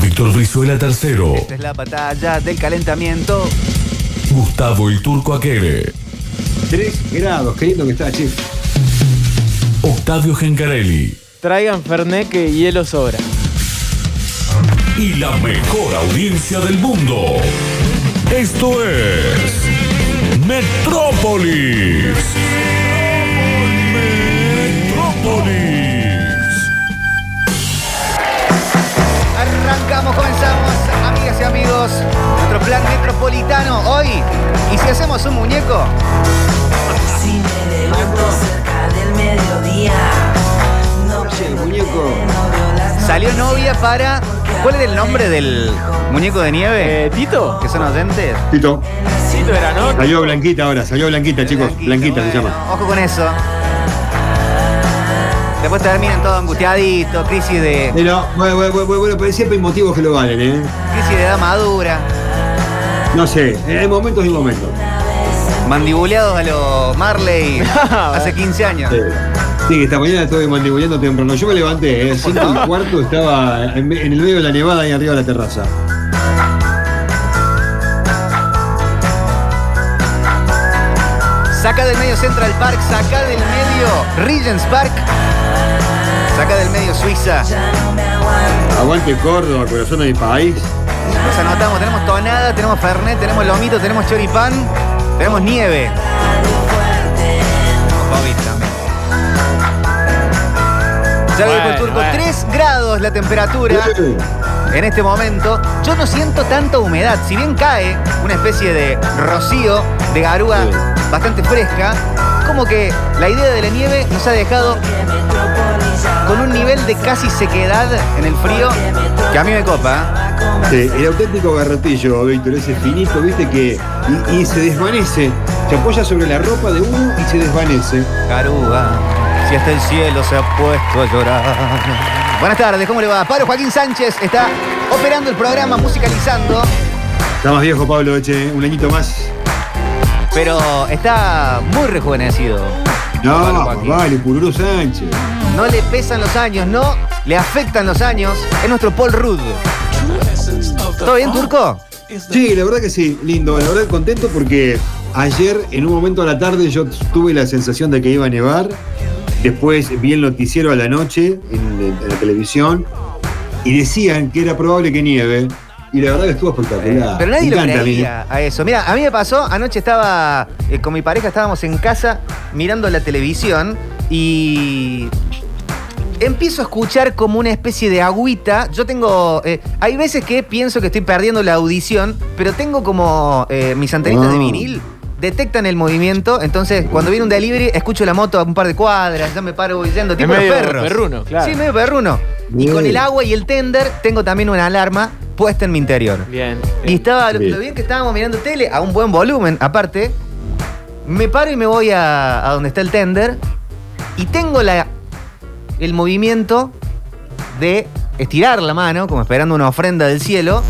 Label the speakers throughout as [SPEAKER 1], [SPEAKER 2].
[SPEAKER 1] Víctor Brizuela tercero.
[SPEAKER 2] Esta es la batalla del calentamiento.
[SPEAKER 1] Gustavo el Turco Aquere.
[SPEAKER 3] 3 grados, qué lindo que está, che.
[SPEAKER 1] Octavio Gencarelli.
[SPEAKER 4] Traigan Fernet que hielo sobra.
[SPEAKER 1] Y la mejor audiencia del mundo. Esto es. Metrópolis.
[SPEAKER 2] Amigos. Nuestro plan metropolitano hoy. ¿Y si hacemos un muñeco?
[SPEAKER 5] Si me levanto cerca del mediodía, no
[SPEAKER 3] el muñeco.
[SPEAKER 2] Salió novia para. ¿Cuál era el nombre del muñeco de nieve?
[SPEAKER 4] Eh, ¿Tito?
[SPEAKER 2] ¿Que son oyentes?
[SPEAKER 3] Tito,
[SPEAKER 4] Tito era, ¿no?
[SPEAKER 3] salió Blanquita ahora, salió Blanquita, chicos. Blanquita se
[SPEAKER 2] bueno,
[SPEAKER 3] llama.
[SPEAKER 2] Ojo con eso. Después terminan todo angustiadito, crisis de.
[SPEAKER 3] Pero, bueno, bueno, bueno, bueno, pero siempre hay motivos que lo valen, ¿eh?
[SPEAKER 2] crisis de edad madura.
[SPEAKER 3] No sé, hay momentos y momentos.
[SPEAKER 2] Mandibuleados a los Marley hace 15 años.
[SPEAKER 3] Sí. Sí, que esta mañana estuve mandibuleando temprano. Yo me levanté, ¿eh? Cinco y cuarto estaba en, en el medio de la nevada ahí arriba de la terraza.
[SPEAKER 2] Saca del medio Central Park, saca del medio Regents Park, saca del medio Suiza.
[SPEAKER 5] ya no me aguanto.
[SPEAKER 3] Aguante Córdoba, corazón de mi país.
[SPEAKER 2] Nos anotamos, tenemos tonada, tenemos fernet, tenemos lomito, tenemos choripán, tenemos nieve. Ya lo dijo el turco,
[SPEAKER 4] bueno.
[SPEAKER 2] 3 grados la temperatura en este momento. Yo no siento tanta humedad, si bien cae una especie de rocío de garúa bastante fresca, como que la idea de la nieve nos ha dejado con un nivel de casi sequedad en el frío que a mí me copa.
[SPEAKER 3] Sí, el auténtico garrotillo, Víctor, ese finito, viste, que. Y, y se desvanece. Se apoya sobre la ropa de uno y se desvanece.
[SPEAKER 2] Garúa, si hasta el cielo se ha puesto a llorar. Buenas tardes, ¿cómo le va? Pablo Joaquín Sánchez está operando el programa, musicalizando,
[SPEAKER 3] Está más viejo, Pablo, eche, un añito más.
[SPEAKER 2] pero está muy rejuvenecido.
[SPEAKER 3] No, vale, Pururú Sánchez.
[SPEAKER 2] No le pesan los años, no le afectan los años. Es nuestro Paul Rudd. ¿Todo bien, Turco?
[SPEAKER 3] Sí, la verdad que sí, lindo. La verdad contento porque ayer, en un momento a la tarde, yo tuve la sensación de que iba a nevar. Después vi el noticiero a la noche en, en la televisión y decían que era probable que nieve. Y la verdad que estuvo espectacular.
[SPEAKER 2] Pero nadie lo creía a eso. Mira, a mí me pasó, anoche estaba eh, con mi pareja, estábamos en casa mirando la televisión y empiezo a escuchar como una especie de agüita. Yo tengo, eh, hay veces que pienso que estoy perdiendo la audición, pero tengo como eh, mis antenitas
[SPEAKER 3] Ah.
[SPEAKER 2] de vinil. Detectan el movimiento, entonces cuando viene un delivery escucho la moto a un par de cuadras, ya me paro huyendo, tipo los
[SPEAKER 4] medio
[SPEAKER 2] perros.
[SPEAKER 4] perruno, claro.
[SPEAKER 2] Sí, medio perruno. Y con el agua y el tender tengo también una alarma puesta en mi interior.
[SPEAKER 4] Bien.
[SPEAKER 2] Y estaba, lo,
[SPEAKER 3] Bien.
[SPEAKER 2] lo bien que estábamos mirando tele, a un buen volumen, aparte. Me paro y me voy a, a donde está el tender. Y tengo la, el movimiento de estirar la mano, como esperando una ofrenda del cielo,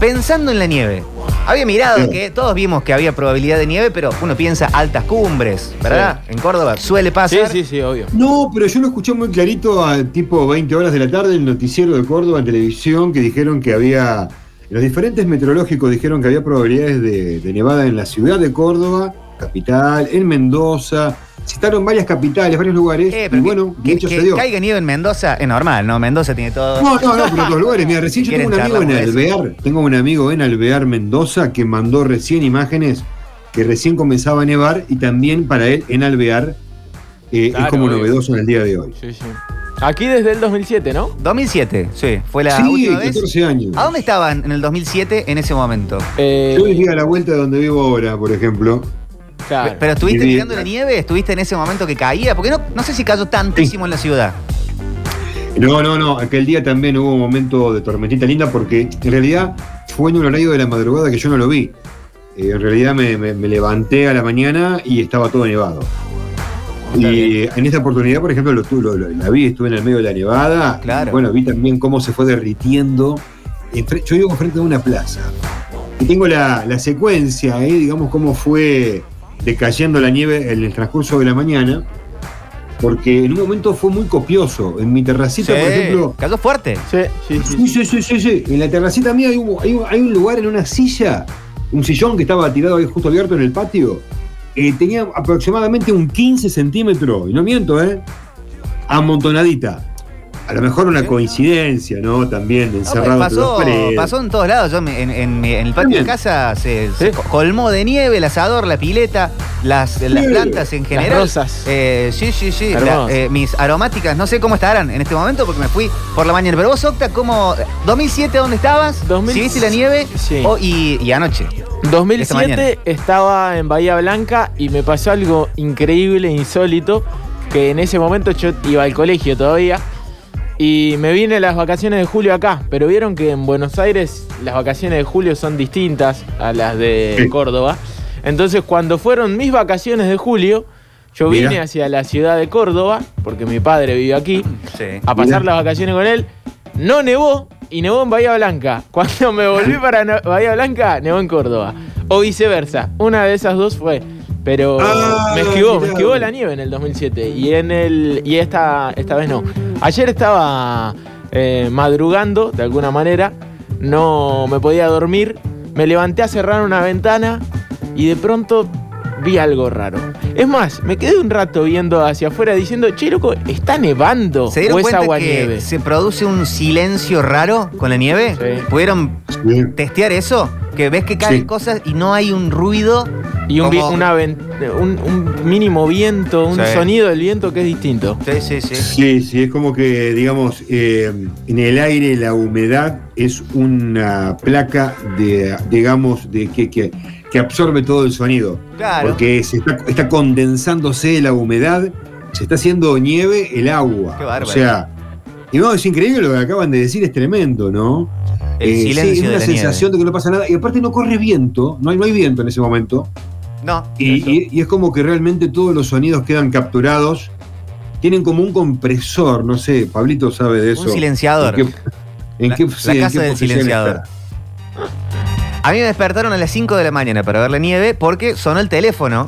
[SPEAKER 2] pensando en la nieve. Había mirado que todos vimos que había probabilidad de nieve, pero uno piensa altas cumbres, ¿verdad? En Córdoba suele
[SPEAKER 4] Sí,
[SPEAKER 2] pasar.
[SPEAKER 4] sí, sí, obvio.
[SPEAKER 3] No, pero yo lo escuché muy clarito a tipo 20 horas de la tarde en el noticiero de Córdoba en televisión que dijeron que había, los diferentes meteorológicos dijeron que había probabilidades de, de nevada en la ciudad de Córdoba, capital, en Mendoza, citaron varias capitales, varios lugares,
[SPEAKER 2] Eh,
[SPEAKER 3] y bueno,
[SPEAKER 2] que,
[SPEAKER 3] de hecho
[SPEAKER 2] que
[SPEAKER 3] se dio.
[SPEAKER 2] caiga nieve en Mendoza es normal, ¿no? Mendoza tiene todo.
[SPEAKER 3] No, no, no, pero otros lugares. Mira, recién
[SPEAKER 2] Si
[SPEAKER 3] yo tengo un amigo en Alvear, tengo un amigo en Alvear, Mendoza, que mandó recién imágenes que recién comenzaba a nevar y también para él en Alvear eh, es como
[SPEAKER 4] obvio.
[SPEAKER 3] novedoso en el día de hoy.
[SPEAKER 4] Sí, sí. Aquí desde el 2007, ¿no?
[SPEAKER 2] 2007, sí, fue la
[SPEAKER 3] sí,
[SPEAKER 2] última vez.
[SPEAKER 3] 14 años.
[SPEAKER 2] ¿A dónde estaban en el 2007 en ese momento?
[SPEAKER 4] Eh,
[SPEAKER 3] Yo vivía a la vuelta de donde vivo ahora, por ejemplo.
[SPEAKER 4] Claro.
[SPEAKER 2] ¿Pero estuviste
[SPEAKER 3] vi-
[SPEAKER 2] mirando la nieve? ¿Estuviste en ese momento que caía? Porque no, no sé si cayó tantísimo en la ciudad.
[SPEAKER 3] No, no, no. Aquel día también hubo un momento de tormentita linda porque en realidad fue en un horario de la madrugada que yo no lo vi. Eh, en realidad me, me- me levanté a la mañana y estaba todo nevado. Y en esta oportunidad, por ejemplo, lo, lo- lo- la vi, estuve en el medio de la nevada.
[SPEAKER 2] Claro.
[SPEAKER 3] Y, bueno, vi también cómo se fue derritiendo. Yo vivo frente a una plaza. Y tengo la, la secuencia, eh, digamos, cómo fue decayendo la nieve en el transcurso de la mañana. porque en un momento fue muy copioso. En mi terracita,
[SPEAKER 2] Sí,
[SPEAKER 3] por ejemplo.
[SPEAKER 2] cayó fuerte.
[SPEAKER 4] Sí, sí, sí.
[SPEAKER 3] Sí, sí, sí, sí, sí. En la terracita mía hay un, hay un- hay un lugar en una silla, un sillón que estaba tirado ahí justo abierto en el patio. eh, tenía aproximadamente un 15 centímetros, y no miento, ¿eh? Amontonadita. A lo mejor una coincidencia, ¿no? También encerrado entre
[SPEAKER 2] pasó,
[SPEAKER 3] dos paredes.
[SPEAKER 2] pasó en todos lados. Yo me- en, en mi- en el patio de
[SPEAKER 3] También.
[SPEAKER 2] casa se, se
[SPEAKER 4] Sí.
[SPEAKER 2] co- colmó de nieve el asador, la pileta, las, las plantas en
[SPEAKER 4] Las
[SPEAKER 2] general.
[SPEAKER 4] rosas.
[SPEAKER 2] Eh, sí, sí, sí. La- eh, mis aromáticas, no sé cómo estarán en este momento porque me fui por la mañana. Pero vos, Octa, ¿cómo? ¿2007 dónde estabas?
[SPEAKER 4] 2000
[SPEAKER 2] ¿Sí viste la nieve?
[SPEAKER 4] Sí.
[SPEAKER 2] Oh, y, y anoche. Esta
[SPEAKER 4] 2007
[SPEAKER 2] mañana.
[SPEAKER 4] estaba en Bahía Blanca y me pasó algo increíble, insólito, que en ese momento yo iba al colegio todavía y me vine las vacaciones de julio acá, pero vieron que en Buenos Aires las vacaciones de julio son distintas a las de
[SPEAKER 3] Sí.
[SPEAKER 4] Córdoba. Entonces cuando fueron mis vacaciones de julio, yo vine
[SPEAKER 3] Mira.
[SPEAKER 4] hacia la ciudad de Córdoba, porque mi padre vive aquí,
[SPEAKER 2] Sí.
[SPEAKER 4] a pasar
[SPEAKER 3] Mira.
[SPEAKER 4] las vacaciones con él. No nevó y nevó en Bahía Blanca. Cuando me volví para Bahía Blanca, nevó en Córdoba. O viceversa. Una de esas dos fue. Pero
[SPEAKER 3] Ah,
[SPEAKER 4] me esquivó, me esquivó la nieve en el 2007. Y en el. Y esta, esta vez no. Ayer estaba eh, madrugando, de alguna manera. No me podía dormir. Me levanté a cerrar una ventana y de pronto vi algo raro. Es más, me quedé un rato viendo hacia afuera diciendo, che, loco, ¿está nevando?
[SPEAKER 2] ¿Se dieron
[SPEAKER 4] ¿O es
[SPEAKER 2] cuenta
[SPEAKER 4] agua
[SPEAKER 2] que
[SPEAKER 4] nieve?
[SPEAKER 2] se produce un silencio raro con la nieve?
[SPEAKER 4] Sí.
[SPEAKER 2] ¿Pudieron
[SPEAKER 3] Sí.
[SPEAKER 2] testear eso? Que ves que caen
[SPEAKER 3] Sí.
[SPEAKER 2] cosas y no hay un ruido.
[SPEAKER 4] Y un,
[SPEAKER 2] como-
[SPEAKER 4] una un, un mínimo viento, un
[SPEAKER 2] Sí.
[SPEAKER 4] sonido del viento que es distinto.
[SPEAKER 2] Sí, sí, sí.
[SPEAKER 3] Sí, sí, es como que, digamos, eh, en el aire la humedad es una placa de, digamos, de que, que, que absorbe todo el sonido.
[SPEAKER 2] Claro.
[SPEAKER 3] Porque se está, está condensándose la humedad, se está haciendo nieve el agua.
[SPEAKER 2] Qué bárbaro.
[SPEAKER 3] O sea, y no, es increíble lo que acaban de decir, es tremendo, ¿no?
[SPEAKER 2] El
[SPEAKER 3] Eh,
[SPEAKER 2] silencio
[SPEAKER 3] sí, es una sensación de que no pasa nada. Y aparte no corre viento, no hay, no hay viento en ese momento.
[SPEAKER 2] No.
[SPEAKER 3] Y,
[SPEAKER 2] eso.
[SPEAKER 3] y- y es como que realmente todos los sonidos quedan capturados. Tienen como un compresor, no sé, Pablito sabe de eso.
[SPEAKER 2] Un silenciador.
[SPEAKER 3] ¿En qué, en
[SPEAKER 2] La-
[SPEAKER 3] qué-
[SPEAKER 2] la
[SPEAKER 3] sí, en
[SPEAKER 2] casa
[SPEAKER 3] qué
[SPEAKER 2] del silenciador.
[SPEAKER 3] está?
[SPEAKER 2] A mí me despertaron a las 5 de la mañana para ver la nieve porque sonó el teléfono.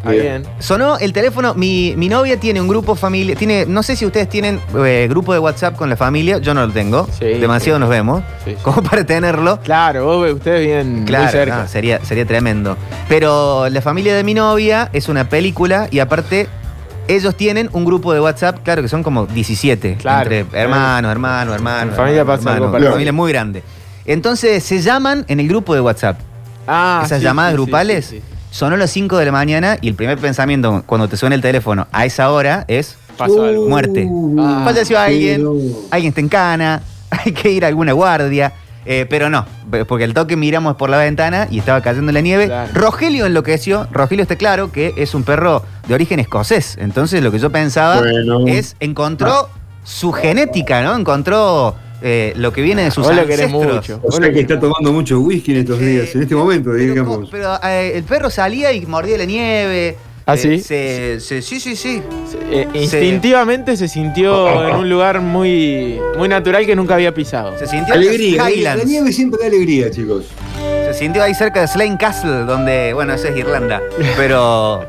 [SPEAKER 4] Está bien.
[SPEAKER 2] Sonó el teléfono. Mi, mi novia tiene un grupo familia. Tiene, no sé si ustedes tienen eh, grupo de WhatsApp con la familia. Yo no lo tengo.
[SPEAKER 4] Sí,
[SPEAKER 2] Demasiado
[SPEAKER 4] sí.
[SPEAKER 2] nos vemos.
[SPEAKER 4] Sí.
[SPEAKER 2] Como para tenerlo.
[SPEAKER 4] Claro, vos ustedes viven muy cerca.
[SPEAKER 2] no, sería, sería tremendo. Pero la familia de mi novia es una película y aparte ellos tienen un grupo de WhatsApp, claro que son como 17.
[SPEAKER 4] Claro,
[SPEAKER 2] entre hermanos, hermanos, hermanos.
[SPEAKER 4] Familia pasa
[SPEAKER 2] hermanos,
[SPEAKER 4] algo
[SPEAKER 2] familia muy grande. Entonces se llaman en el grupo de WhatsApp.
[SPEAKER 4] Ah,
[SPEAKER 2] Esas
[SPEAKER 4] sí,
[SPEAKER 2] llamadas
[SPEAKER 4] sí,
[SPEAKER 2] grupales.
[SPEAKER 4] sí.
[SPEAKER 2] Sonó a las 5 de la mañana y el primer pensamiento cuando te suena el teléfono a esa hora es
[SPEAKER 4] Pasó algo.
[SPEAKER 2] muerte.
[SPEAKER 4] Ah,
[SPEAKER 2] falleció alguien, alguien está en cana, hay que ir a alguna guardia. Eh, pero no, porque el toque miramos por la ventana y estaba cayendo la nieve.
[SPEAKER 4] Claro.
[SPEAKER 2] Rogelio enloqueció. Rogelio está claro que es un perro de origen escocés. Entonces lo que yo pensaba
[SPEAKER 3] Bueno.
[SPEAKER 2] es, encontró su genética, ¿no? Encontró eh, lo que viene de sus ancestros.
[SPEAKER 4] mucho.
[SPEAKER 3] O sea que está tomando mucho whisky en estos días,
[SPEAKER 2] Eh,
[SPEAKER 3] en este momento,
[SPEAKER 2] pero,
[SPEAKER 3] digamos.
[SPEAKER 2] Pero eh, el perro salía y mordía la nieve.
[SPEAKER 4] ¿Ah,
[SPEAKER 2] Eh,
[SPEAKER 4] sí?
[SPEAKER 2] se- se- sí, sí, sí.
[SPEAKER 4] Eh, instintivamente se sintió en un lugar muy, muy natural que nunca había pisado.
[SPEAKER 2] Se sintió en
[SPEAKER 3] Alegría.
[SPEAKER 2] las
[SPEAKER 3] La
[SPEAKER 2] Highlands.
[SPEAKER 3] nieve siempre da alegría, chicos.
[SPEAKER 2] Se sintió ahí cerca de Slane Castle, donde, bueno, eso es Irlanda. Pero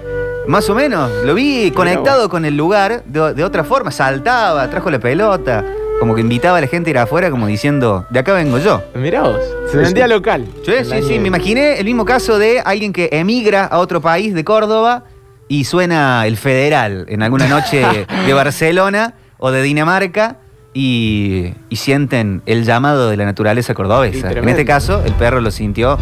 [SPEAKER 2] más o menos, lo vi conectado con el lugar de, de otra forma. Saltaba, trajo la pelota, como que invitaba a la gente a ir afuera, como diciendo, de acá vengo yo.
[SPEAKER 4] Mirá vos, se
[SPEAKER 3] sí.
[SPEAKER 4] local.
[SPEAKER 2] Sí, sí, sí, me imaginé el mismo caso de alguien que emigra a otro país de Córdoba y suena el federal en alguna noche de Barcelona o de Dinamarca y, y sienten el llamado de la naturaleza
[SPEAKER 4] Sí,
[SPEAKER 2] cordobesa. En este caso, el perro lo sintió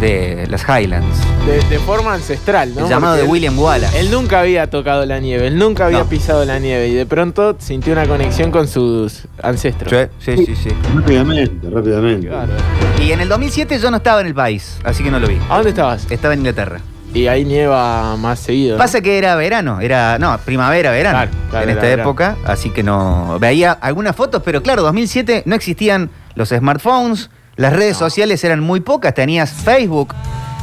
[SPEAKER 2] de las Highlands.
[SPEAKER 4] De, de forma ancestral, ¿no?
[SPEAKER 2] el llamado
[SPEAKER 4] Porque
[SPEAKER 2] de William Wallace.
[SPEAKER 4] Él nunca había tocado la nieve, él nunca había
[SPEAKER 2] No.
[SPEAKER 4] pisado la nieve y de pronto sintió una conexión con sus ancestros.
[SPEAKER 2] Sí, sí, sí, sí.
[SPEAKER 3] Rápidamente, rápidamente.
[SPEAKER 4] Bárbaro.
[SPEAKER 2] Y en el 2007 yo no estaba en el país, así que no lo vi.
[SPEAKER 4] ¿A dónde estabas?
[SPEAKER 2] Estaba en Inglaterra.
[SPEAKER 4] Y ahí nieva más seguido. ¿no?
[SPEAKER 2] Pasa que era verano, era, no, primavera, verano.
[SPEAKER 4] Claro, claro,
[SPEAKER 2] en esta
[SPEAKER 4] verano.
[SPEAKER 2] época, así que no. Veía algunas fotos, pero claro, 2007 no existían los smartphones, las redes sociales eran muy pocas, tenías Facebook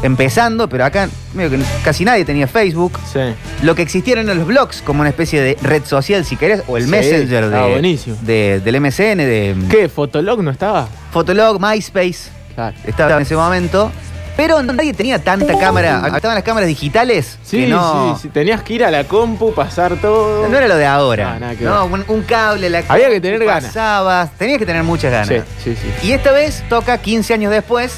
[SPEAKER 2] empezando, pero acá medio que casi nadie tenía Facebook.
[SPEAKER 4] Sí.
[SPEAKER 2] Lo que existieron eran los blogs, como una especie de red social, si querés, o el
[SPEAKER 4] Sí,
[SPEAKER 2] Messenger de,
[SPEAKER 4] buenísimo.
[SPEAKER 2] de- del MSN, de
[SPEAKER 4] ¿Qué? ¿Fotolog no estaba?
[SPEAKER 2] Fotolog, MySpace.
[SPEAKER 4] Claro.
[SPEAKER 2] Estaba en ese momento. Pero nadie tenía tanta cámara. Estaban las cámaras digitales.
[SPEAKER 4] Sí,
[SPEAKER 2] que no,
[SPEAKER 4] sí, sí. Tenías que ir a la compu, pasar todo.
[SPEAKER 2] No era lo de ahora.
[SPEAKER 4] No, nada que
[SPEAKER 2] No, un, un cable, la
[SPEAKER 4] Había que tener ganas.
[SPEAKER 2] Pasabas, tenías que tener muchas ganas.
[SPEAKER 4] Sí, sí, sí.
[SPEAKER 2] Y esta vez toca 15 años después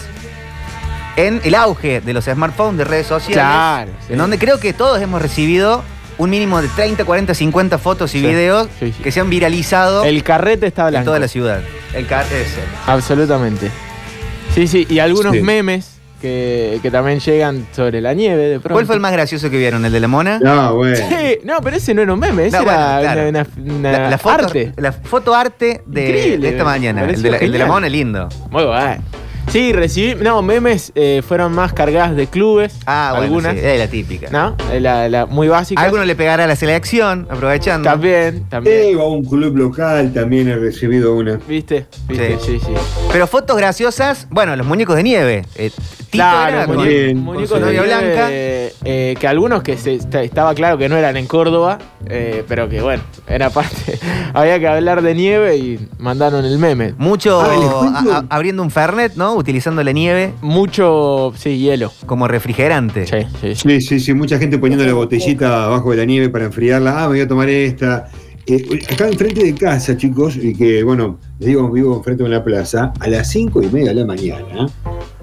[SPEAKER 2] en el auge de los smartphones, de redes sociales.
[SPEAKER 4] Claro, sí.
[SPEAKER 2] En donde creo que todos hemos recibido un mínimo de 30, 40, 50 fotos y
[SPEAKER 4] Sí,
[SPEAKER 2] videos
[SPEAKER 4] sí, sí.
[SPEAKER 2] que se han viralizado
[SPEAKER 4] El carrete está
[SPEAKER 2] en
[SPEAKER 4] blanco.
[SPEAKER 2] toda la ciudad. El car ese.
[SPEAKER 4] Absolutamente. Sí, sí. Y algunos
[SPEAKER 3] Sí.
[SPEAKER 4] memes que, que también llegan sobre la nieve de pronto.
[SPEAKER 2] ¿Cuál fue el más gracioso que vieron? ¿El de la mona?
[SPEAKER 3] No, bueno.
[SPEAKER 4] Sí, no, pero ese no era un meme, ese
[SPEAKER 2] No, bueno,
[SPEAKER 4] era
[SPEAKER 2] claro.
[SPEAKER 4] una, una-
[SPEAKER 2] La, la foto,
[SPEAKER 4] arte.
[SPEAKER 2] la foto arte de, esta mañana. El de, la, el de la
[SPEAKER 4] genial.
[SPEAKER 2] mona es lindo.
[SPEAKER 4] Muy bueno. Sí, recibí. No, memes eh, fueron más cargadas de clubes.
[SPEAKER 2] Ah, bueno,
[SPEAKER 4] algunas.
[SPEAKER 2] sí, es la típica.
[SPEAKER 4] ¿No? La, la muy básica.
[SPEAKER 2] Alguno le pegará a la selección, aprovechando.
[SPEAKER 4] También, también.
[SPEAKER 3] Sí, o un club local también he recibido una.
[SPEAKER 4] ¿Viste? ¿Viste?
[SPEAKER 2] Sí.
[SPEAKER 4] Sí, sí.
[SPEAKER 2] Pero fotos graciosas, bueno, los muñecos de nieve. Eh,
[SPEAKER 4] Claro,
[SPEAKER 2] era con,
[SPEAKER 4] muñe-
[SPEAKER 3] Bien,
[SPEAKER 2] con
[SPEAKER 4] de
[SPEAKER 2] novia blanca.
[SPEAKER 4] eh, que algunos que se, esta- estaba claro que no eran en Córdoba, eh, pero que bueno, era parte. Había que hablar de nieve y mandaron el meme.
[SPEAKER 2] Mucho
[SPEAKER 3] Ah,
[SPEAKER 2] a- a- abriendo un Fernet, ¿no? Utilizando la nieve
[SPEAKER 4] Mucho, sí, hielo.
[SPEAKER 2] como refrigerante.
[SPEAKER 4] Sí, sí, sí.
[SPEAKER 3] Sí, sí, sí, mucha gente poniendo la botellita abajo de la nieve para enfriarla. Ah, me voy a tomar esta. Eh, acá enfrente de casa, chicos, y que bueno, les digo, vivo enfrente de una plaza, a las cinco y media de la mañana.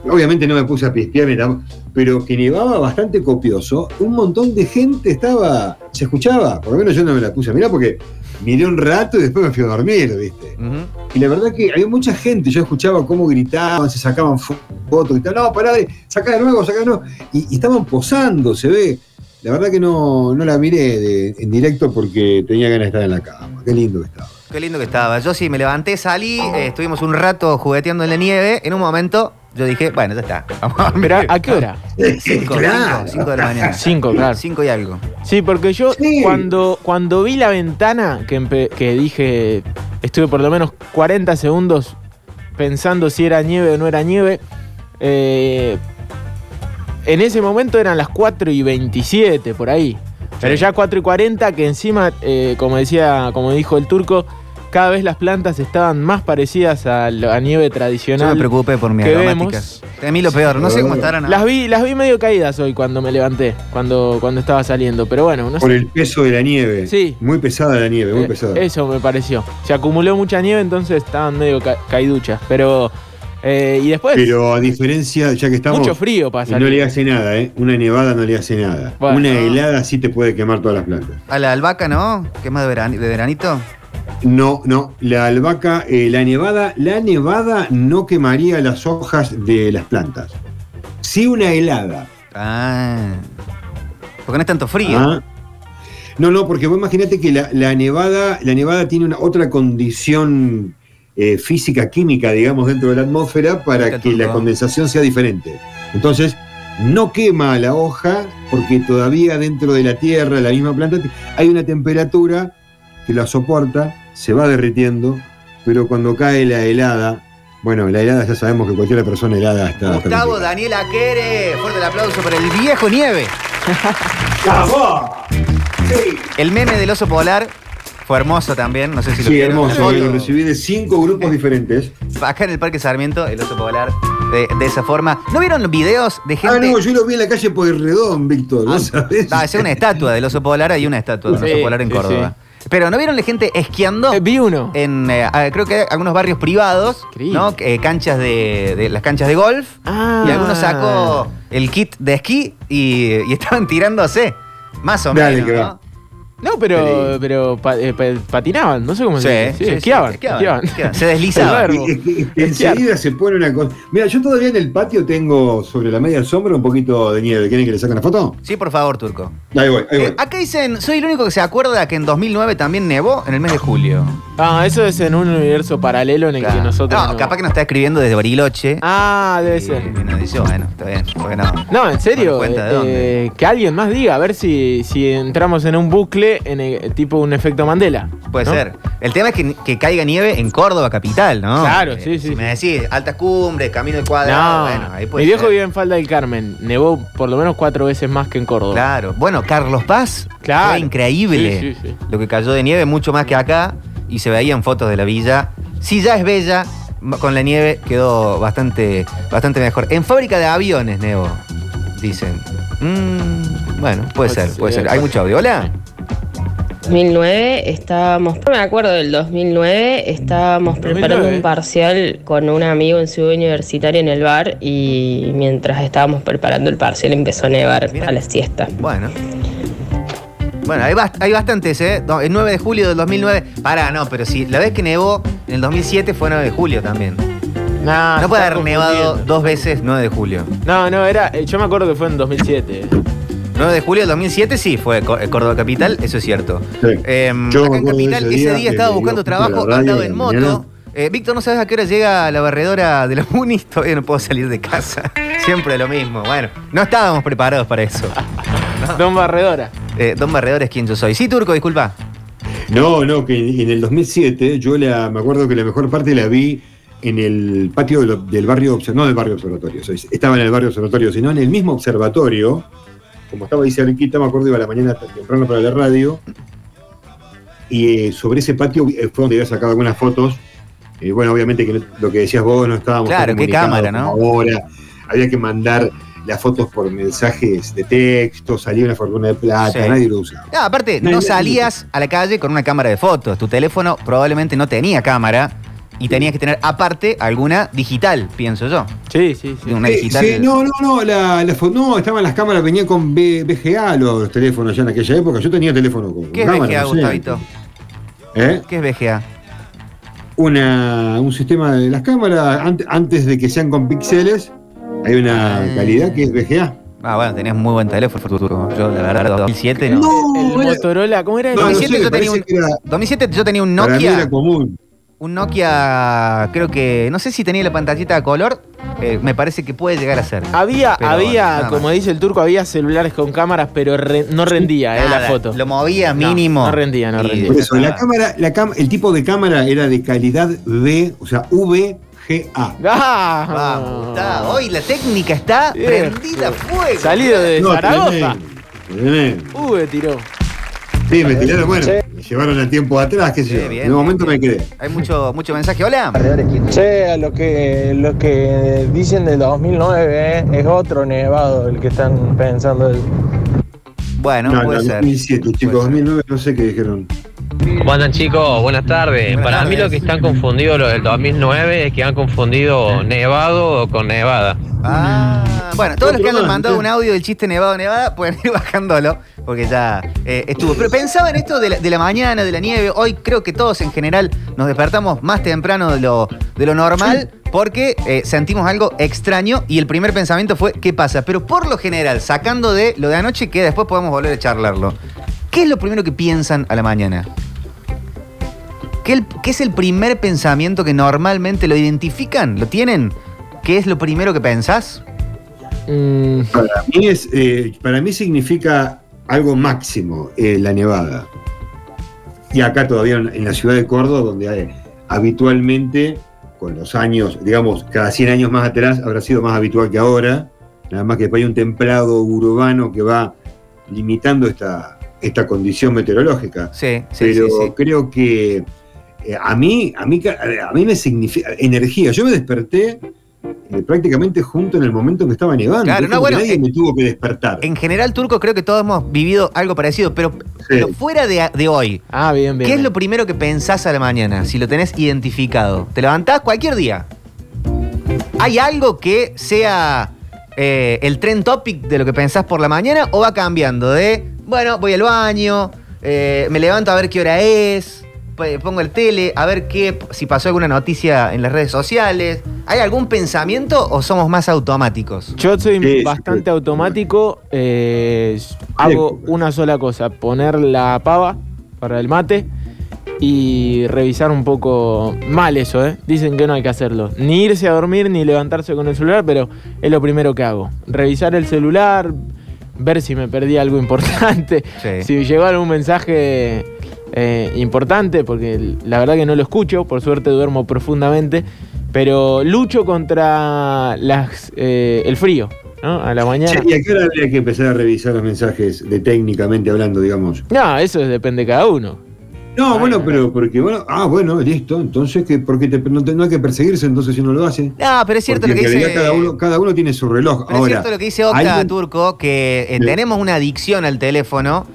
[SPEAKER 3] Obviamente no me puse a pispear, mira, pero que nevaba bastante copioso. Un montón de gente estaba, se escuchaba, por lo menos yo no me la puse a mirar porque miré un rato y después me fui a dormir, ¿viste? Y la verdad que había mucha gente, yo escuchaba cómo gritaban, se sacaban fo- fotos, gritaban, no, pará sacá de nuevo, sacá de nuevo. Y, y estaban posando, se ve. La verdad que no, no la miré de- en directo porque tenía ganas de estar en la cama. Qué lindo que estaba.
[SPEAKER 2] Qué lindo que estaba. Yo sí me levanté, salí, eh, estuvimos un rato jugueteando en la nieve. En un momento yo dije, bueno, ya está. Vamos a.
[SPEAKER 4] Pero ¿a qué hora?
[SPEAKER 2] Cinco,
[SPEAKER 3] Claro.
[SPEAKER 2] cinco, cinco de la mañana.
[SPEAKER 4] Cinco, claro.
[SPEAKER 2] Cinco y algo.
[SPEAKER 4] Sí, porque yo
[SPEAKER 3] Sí.
[SPEAKER 4] cuando, cuando vi la ventana, que, empe- que dije, estuve por lo menos 40 segundos pensando si era nieve o no era nieve, eh, en ese momento eran las 4 y 27, por ahí. Pero ya 4 y 40, que encima, eh, como decía, como dijo el turco, cada vez las plantas estaban más parecidas a la nieve
[SPEAKER 2] Yo
[SPEAKER 4] tradicional.
[SPEAKER 2] me preocupé por mis
[SPEAKER 4] que
[SPEAKER 2] aromáticas. A mí lo peor, no sé cómo estarán. ahora.
[SPEAKER 4] Las vi, las vi medio caídas hoy cuando me levanté, cuando, cuando estaba saliendo. Pero bueno, no
[SPEAKER 3] Por
[SPEAKER 4] sé.
[SPEAKER 3] el peso de la nieve.
[SPEAKER 4] Sí.
[SPEAKER 3] Muy pesada la nieve, muy
[SPEAKER 4] Eh,
[SPEAKER 3] pesada.
[SPEAKER 4] Eso me pareció. Se acumuló mucha nieve, entonces estaban medio ca- caiduchas. Pero. Eh, y después,
[SPEAKER 3] Pero a diferencia, ya que estamos.
[SPEAKER 4] mucho frío para
[SPEAKER 3] y no le hace nada, ¿eh? Una nevada no le hace nada.
[SPEAKER 4] Bueno.
[SPEAKER 3] Una helada sí te puede quemar todas las plantas.
[SPEAKER 2] A la albahaca, ¿no? ¿Qué más de, verani- de veranito?
[SPEAKER 3] No, no, la albahaca, eh, la nevada, la nevada no quemaría las hojas de las plantas. Sí una helada.
[SPEAKER 2] Ah. Porque no es tanto frío.
[SPEAKER 3] Ah. No, no, porque vos imaginate que la, la nevada, la nevada tiene una otra condición eh, física, química, digamos, dentro de la atmósfera para que la condensación sea diferente. Entonces, no quema la hoja porque todavía dentro de la tierra, la misma planta, hay una temperatura que la soporta, se va derritiendo, pero cuando cae la helada, bueno, la helada ya sabemos que cualquier persona helada está.
[SPEAKER 2] Gustavo. Daniel Aquere. Fuerte el aplauso para el viejo nieve. El meme del oso polar fue hermoso también. No sé si lo
[SPEAKER 3] Sí,
[SPEAKER 2] vieron.
[SPEAKER 3] hermoso, lo recibí de cinco grupos diferentes.
[SPEAKER 2] Acá en el Parque Sarmiento, el oso polar de, de esa forma. ¿No vieron videos de gente?
[SPEAKER 3] Ah, no, yo lo vi en la calle Pueyrredón, Víctor,
[SPEAKER 2] Ah,
[SPEAKER 3] ¿vos sabés?
[SPEAKER 2] ah, es una estatua del oso polar, hay una estatua del
[SPEAKER 4] Sí,
[SPEAKER 2] oso polar en
[SPEAKER 4] sí,
[SPEAKER 2] Córdoba. Pero ¿no vieron la gente esquiando?
[SPEAKER 4] Eh, vi uno.
[SPEAKER 2] en eh, ah, creo que hay algunos barrios privados,
[SPEAKER 4] Increíble.
[SPEAKER 2] ¿no? Eh, canchas de, de- las canchas de golf.
[SPEAKER 4] Ah.
[SPEAKER 2] Y algunos sacó el kit de esquí y, y estaban tirándose. Más o
[SPEAKER 3] Dale,
[SPEAKER 2] menos.
[SPEAKER 3] que
[SPEAKER 2] ¿no?
[SPEAKER 3] va.
[SPEAKER 4] No, pero, pero pa- eh, pa- patinaban, no sé cómo se dice. Sí,
[SPEAKER 2] sí,
[SPEAKER 4] esquiaban,
[SPEAKER 2] esquiaban,
[SPEAKER 4] esquiaban.
[SPEAKER 2] esquiaban. Se deslizaban.
[SPEAKER 3] Enseguida se pone una cosa. Mira, yo todavía en el patio tengo sobre la media sombra un poquito de nieve. ¿Quieren que le saquen la foto?
[SPEAKER 2] Sí, por favor, Turco.
[SPEAKER 3] Ahí voy, ahí voy.
[SPEAKER 2] Eh, acá dicen, soy el único que se acuerda que en 2009 también nevó en el mes de julio.
[SPEAKER 4] Ah, eso es en un universo paralelo en el que nosotros.
[SPEAKER 2] No, capaz que nos está escribiendo desde Bariloche.
[SPEAKER 4] Ah, debe
[SPEAKER 2] Y-
[SPEAKER 4] ser.
[SPEAKER 2] Y nos dice, bueno, está bien. porque no?
[SPEAKER 4] No, en serio, eh,
[SPEAKER 2] dónde.
[SPEAKER 4] que alguien más diga, a ver si, si entramos en un bucle, en el- tipo un efecto Mandela.
[SPEAKER 2] Puede
[SPEAKER 4] ¿no?
[SPEAKER 2] ser. El tema es que, que caiga nieve en Córdoba capital, ¿no?
[SPEAKER 4] Claro,
[SPEAKER 2] Eh,
[SPEAKER 4] sí, sí,
[SPEAKER 2] Si
[SPEAKER 4] sí.
[SPEAKER 2] me decís altas cumbres, camino del cuadrado,
[SPEAKER 4] No,
[SPEAKER 2] bueno, ahí puede
[SPEAKER 4] mi viejo
[SPEAKER 2] ser.
[SPEAKER 4] vive en Falda del Carmen, nevó por lo menos cuatro veces más que en Córdoba.
[SPEAKER 2] Claro. Bueno, Carlos Paz.
[SPEAKER 4] Claro.
[SPEAKER 2] Fue increíble.
[SPEAKER 4] Sí, sí, sí.
[SPEAKER 2] Lo que cayó de nieve, mucho más que acá. Y se veían fotos de la villa. Si ya es bella, con la nieve quedó bastante, bastante mejor. En fábrica de aviones, Nebo, dicen. Mm, bueno, puede ser, puede ser. Hay mucho audio. Hola.
[SPEAKER 6] 2009 estábamos, no me acuerdo del 2009, estábamos preparando
[SPEAKER 4] 2009.
[SPEAKER 6] un parcial con un amigo en Ciudad Universitaria en el bar y mientras estábamos preparando el parcial empezó a nevar a la siesta.
[SPEAKER 2] Bueno. Bueno, hay, bast- hay bastantes, ¿eh? No, El 9 de julio del 2009. Pará, no, pero si la vez que nevó en el 2007 fue 9 de julio también.
[SPEAKER 4] Nah,
[SPEAKER 2] no puede haber nevado dos veces 9 de julio.
[SPEAKER 4] No, no, era. eh, Yo me acuerdo que fue en 2007. Eh.
[SPEAKER 2] 9 de julio del 2007 sí fue eh, Córdoba Capital, eso es cierto.
[SPEAKER 3] Sí. Yo me
[SPEAKER 2] acá en Capital,
[SPEAKER 3] ese
[SPEAKER 2] ese
[SPEAKER 3] día
[SPEAKER 2] estaba buscando trabajo, andaba en moto. Eh, Víctor, ¿no sabes a qué hora llega la barredora de la Unis? Todavía no puedo salir de casa. Siempre lo mismo. Bueno, no estábamos preparados para eso.
[SPEAKER 4] Don Barredora.
[SPEAKER 2] Eh, don Barredor es quien yo soy. Sí, Turco, disculpa.
[SPEAKER 3] No, no, que en el 2007 yo la, me acuerdo que la mejor parte la vi en el patio de lo- del barrio, no del barrio observatorio, o sea, estaba en el barrio observatorio, sino en el mismo observatorio, como estaba ahí cerquita, me acuerdo, iba a la mañana temprano para la radio, y eh, sobre ese patio eh, fue donde había sacado algunas fotos. Eh, bueno, obviamente que no- lo que decías vos, no estábamos
[SPEAKER 2] Claro, qué cámara, ¿no?
[SPEAKER 3] Ahora, había que mandar las fotos por mensajes de texto, salía una fortuna de plata,
[SPEAKER 2] Sí.
[SPEAKER 3] nadie lo usaba.
[SPEAKER 2] No, aparte,
[SPEAKER 3] no,
[SPEAKER 2] salías a la calle con una cámara de fotos. Tu teléfono probablemente no tenía cámara y tenías que tener aparte alguna digital, pienso yo.
[SPEAKER 4] Sí, sí, sí.
[SPEAKER 2] Una
[SPEAKER 3] Sí,
[SPEAKER 2] digital.
[SPEAKER 3] sí, no, no, no, la, la no, estaban las cámaras, venía con B- VGA los teléfonos ya en aquella época. Yo tenía teléfono con
[SPEAKER 2] ¿Qué es
[SPEAKER 3] cámara,
[SPEAKER 2] VGA,
[SPEAKER 3] no sé.
[SPEAKER 2] Gustavito?
[SPEAKER 3] ¿Eh?
[SPEAKER 2] ¿Qué es VGA?
[SPEAKER 3] Una, un sistema de las cámaras, ant- antes de que sean con píxeles, hay una
[SPEAKER 2] Ah.
[SPEAKER 3] calidad que es VGA.
[SPEAKER 2] Ah, bueno, tenías muy buen teléfono. Yo, la verdad, 2007 no.
[SPEAKER 4] El
[SPEAKER 3] era-
[SPEAKER 4] Motorola, ¿cómo era?
[SPEAKER 3] no, no
[SPEAKER 2] 2007
[SPEAKER 3] sé,
[SPEAKER 2] yo tenía un-
[SPEAKER 3] que era-
[SPEAKER 2] 2007 yo tenía un
[SPEAKER 3] para mí
[SPEAKER 2] Nokia.
[SPEAKER 3] era común.
[SPEAKER 2] Un Nokia, creo que, no sé si tenía la pantallita a color, eh, me parece que puede llegar a ser.
[SPEAKER 4] Había,
[SPEAKER 2] Pero
[SPEAKER 4] había, como dice el turco, había celulares con cámaras, pero re- no rendía eh, la foto.
[SPEAKER 2] Lo movía mínimo.
[SPEAKER 4] no rendía, no
[SPEAKER 2] y
[SPEAKER 4] rendía.
[SPEAKER 3] Por eso, la cámara, la cam- el tipo de cámara era de calidad V, o sea, VGA.
[SPEAKER 4] ¡Ah!
[SPEAKER 2] Vamos, está. Hoy la técnica está prendida a fuego.
[SPEAKER 4] Salido de
[SPEAKER 3] No,
[SPEAKER 4] Zaragoza.
[SPEAKER 3] tremendo, tremendo.
[SPEAKER 4] Uh, tiró.
[SPEAKER 3] Sí, me tiraron, bueno, me llevaron a tiempo atrás, qué sé
[SPEAKER 2] Sí,
[SPEAKER 3] yo.
[SPEAKER 2] bien,
[SPEAKER 3] en un momento
[SPEAKER 2] bien,
[SPEAKER 3] me quedé.
[SPEAKER 2] Hay mucho, mucho mensaje. Hola.
[SPEAKER 7] Che, a lo que, lo que dicen del 2009 ¿eh? es otro nevado el que están pensando. El...
[SPEAKER 2] Bueno,
[SPEAKER 3] No,
[SPEAKER 2] puede
[SPEAKER 3] no,
[SPEAKER 2] ser.
[SPEAKER 3] 2007, chicos,
[SPEAKER 2] Puede ser.
[SPEAKER 3] 2009, no sé qué dijeron.
[SPEAKER 8] ¿Cómo andan chicos? Buenas tardes.
[SPEAKER 2] Buenas
[SPEAKER 8] Para mí lo que están confundidos los del 2009 es que han confundido nevado con nevada.
[SPEAKER 2] Ah, bueno, todos los que han mandado un audio del chiste Nevado Nevada pueden ir bajándolo porque ya eh, estuvo. Pero pensaba en esto de la, de la mañana, de la nieve. Hoy creo que todos en general nos despertamos más temprano de lo, de lo normal porque eh, sentimos algo extraño y el primer pensamiento fue ¿qué pasa? Pero por lo general, sacando de lo de anoche que después podemos volver a charlarlo. ¿Qué es lo primero que piensan a la mañana? ¿Qué, el- qué es el primer pensamiento que normalmente lo identifican? ¿Lo tienen? ¿Qué es lo primero que pensás?
[SPEAKER 4] Mm,
[SPEAKER 3] Para mí, es, eh, para mí significa algo máximo eh, la nevada. Y acá todavía en en la ciudad de Córdoba, donde hay- habitualmente, con los años, digamos, cada 100 años más atrás, habrá sido más habitual que ahora. Nada más que después hay un templado urbano que va limitando esta, esta condición meteorológica.
[SPEAKER 2] Sí, sí,
[SPEAKER 3] pero
[SPEAKER 2] sí, sí.
[SPEAKER 3] creo que eh, a mí, a mí, a mí me significa energía. Yo me desperté eh, prácticamente junto en el momento en que estaba nevando.
[SPEAKER 2] Claro, no, bueno,
[SPEAKER 3] nadie
[SPEAKER 2] eh,
[SPEAKER 3] me tuvo que despertar.
[SPEAKER 2] En general, Turco, creo que todos hemos vivido algo parecido, pero, pero fuera de, de hoy,
[SPEAKER 4] ah, bien, bien.
[SPEAKER 2] ¿qué es lo primero que pensás a la mañana? Si lo tenés identificado. ¿Te levantás cualquier día? ¿Hay algo que sea eh, el trend topic de lo que pensás por la mañana o va cambiando de, bueno, voy al baño, eh, me levanto a ver qué hora es, pongo el tele, a ver qué, si pasó alguna noticia en las redes sociales? ¿Hay algún pensamiento o somos más automáticos?
[SPEAKER 4] Yo soy
[SPEAKER 3] Sí,
[SPEAKER 4] bastante
[SPEAKER 3] sí.
[SPEAKER 4] automático. eh, hago una sola cosa: poner la pava para el mate y revisar un poco mal eso, ¿eh? Dicen que no hay que hacerlo. Ni irse a dormir ni levantarse con el celular, pero es lo primero que hago. Revisar el celular, ver si me perdí algo importante,
[SPEAKER 2] Sí.
[SPEAKER 4] si llegó algún mensaje eh, importante, porque la verdad que no lo escucho, por suerte duermo profundamente, pero lucho contra las, eh, el frío, ¿no? A la mañana.
[SPEAKER 3] ¿Y a qué hora habría que empezar a revisar los mensajes de técnicamente hablando, digamos?
[SPEAKER 4] No, eso depende de cada uno.
[SPEAKER 3] No,
[SPEAKER 4] Ay,
[SPEAKER 3] bueno, pero porque, bueno, ah, bueno, listo. Entonces, que porque te- no, te- no hay que perseguirse entonces si uno lo hace.
[SPEAKER 2] No, pero es cierto
[SPEAKER 3] Porque
[SPEAKER 2] lo que dice.
[SPEAKER 3] cada uno, cada uno tiene su reloj.
[SPEAKER 2] Pero
[SPEAKER 3] Ahora,
[SPEAKER 2] es cierto lo que dice Octa
[SPEAKER 3] hay-
[SPEAKER 2] Turco, que eh, tenemos una adicción al teléfono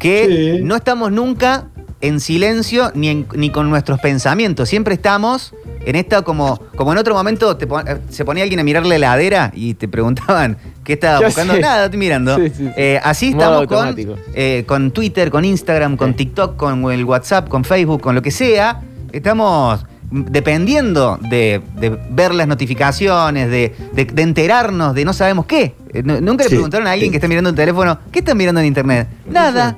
[SPEAKER 2] que
[SPEAKER 3] Sí.
[SPEAKER 2] no estamos nunca en silencio ni, en- ni con nuestros pensamientos. Siempre estamos en esta como, como en otro momento te pon- eh, se ponía alguien a mirar la heladera y te preguntaban qué estaba buscando.
[SPEAKER 4] sé.
[SPEAKER 2] Nada, estoy mirando.
[SPEAKER 4] Sí, sí, sí.
[SPEAKER 2] Eh, así estamos con, eh, con Twitter, con Instagram, con. TikTok, con el WhatsApp, con Facebook, con lo que sea. Estamos dependiendo de, de ver las notificaciones, de, de- de enterarnos de no sabemos qué. Nu- Nunca le
[SPEAKER 3] Sí,
[SPEAKER 2] preguntaron a alguien que está mirando el teléfono, ¿qué están mirando en internet? Nada.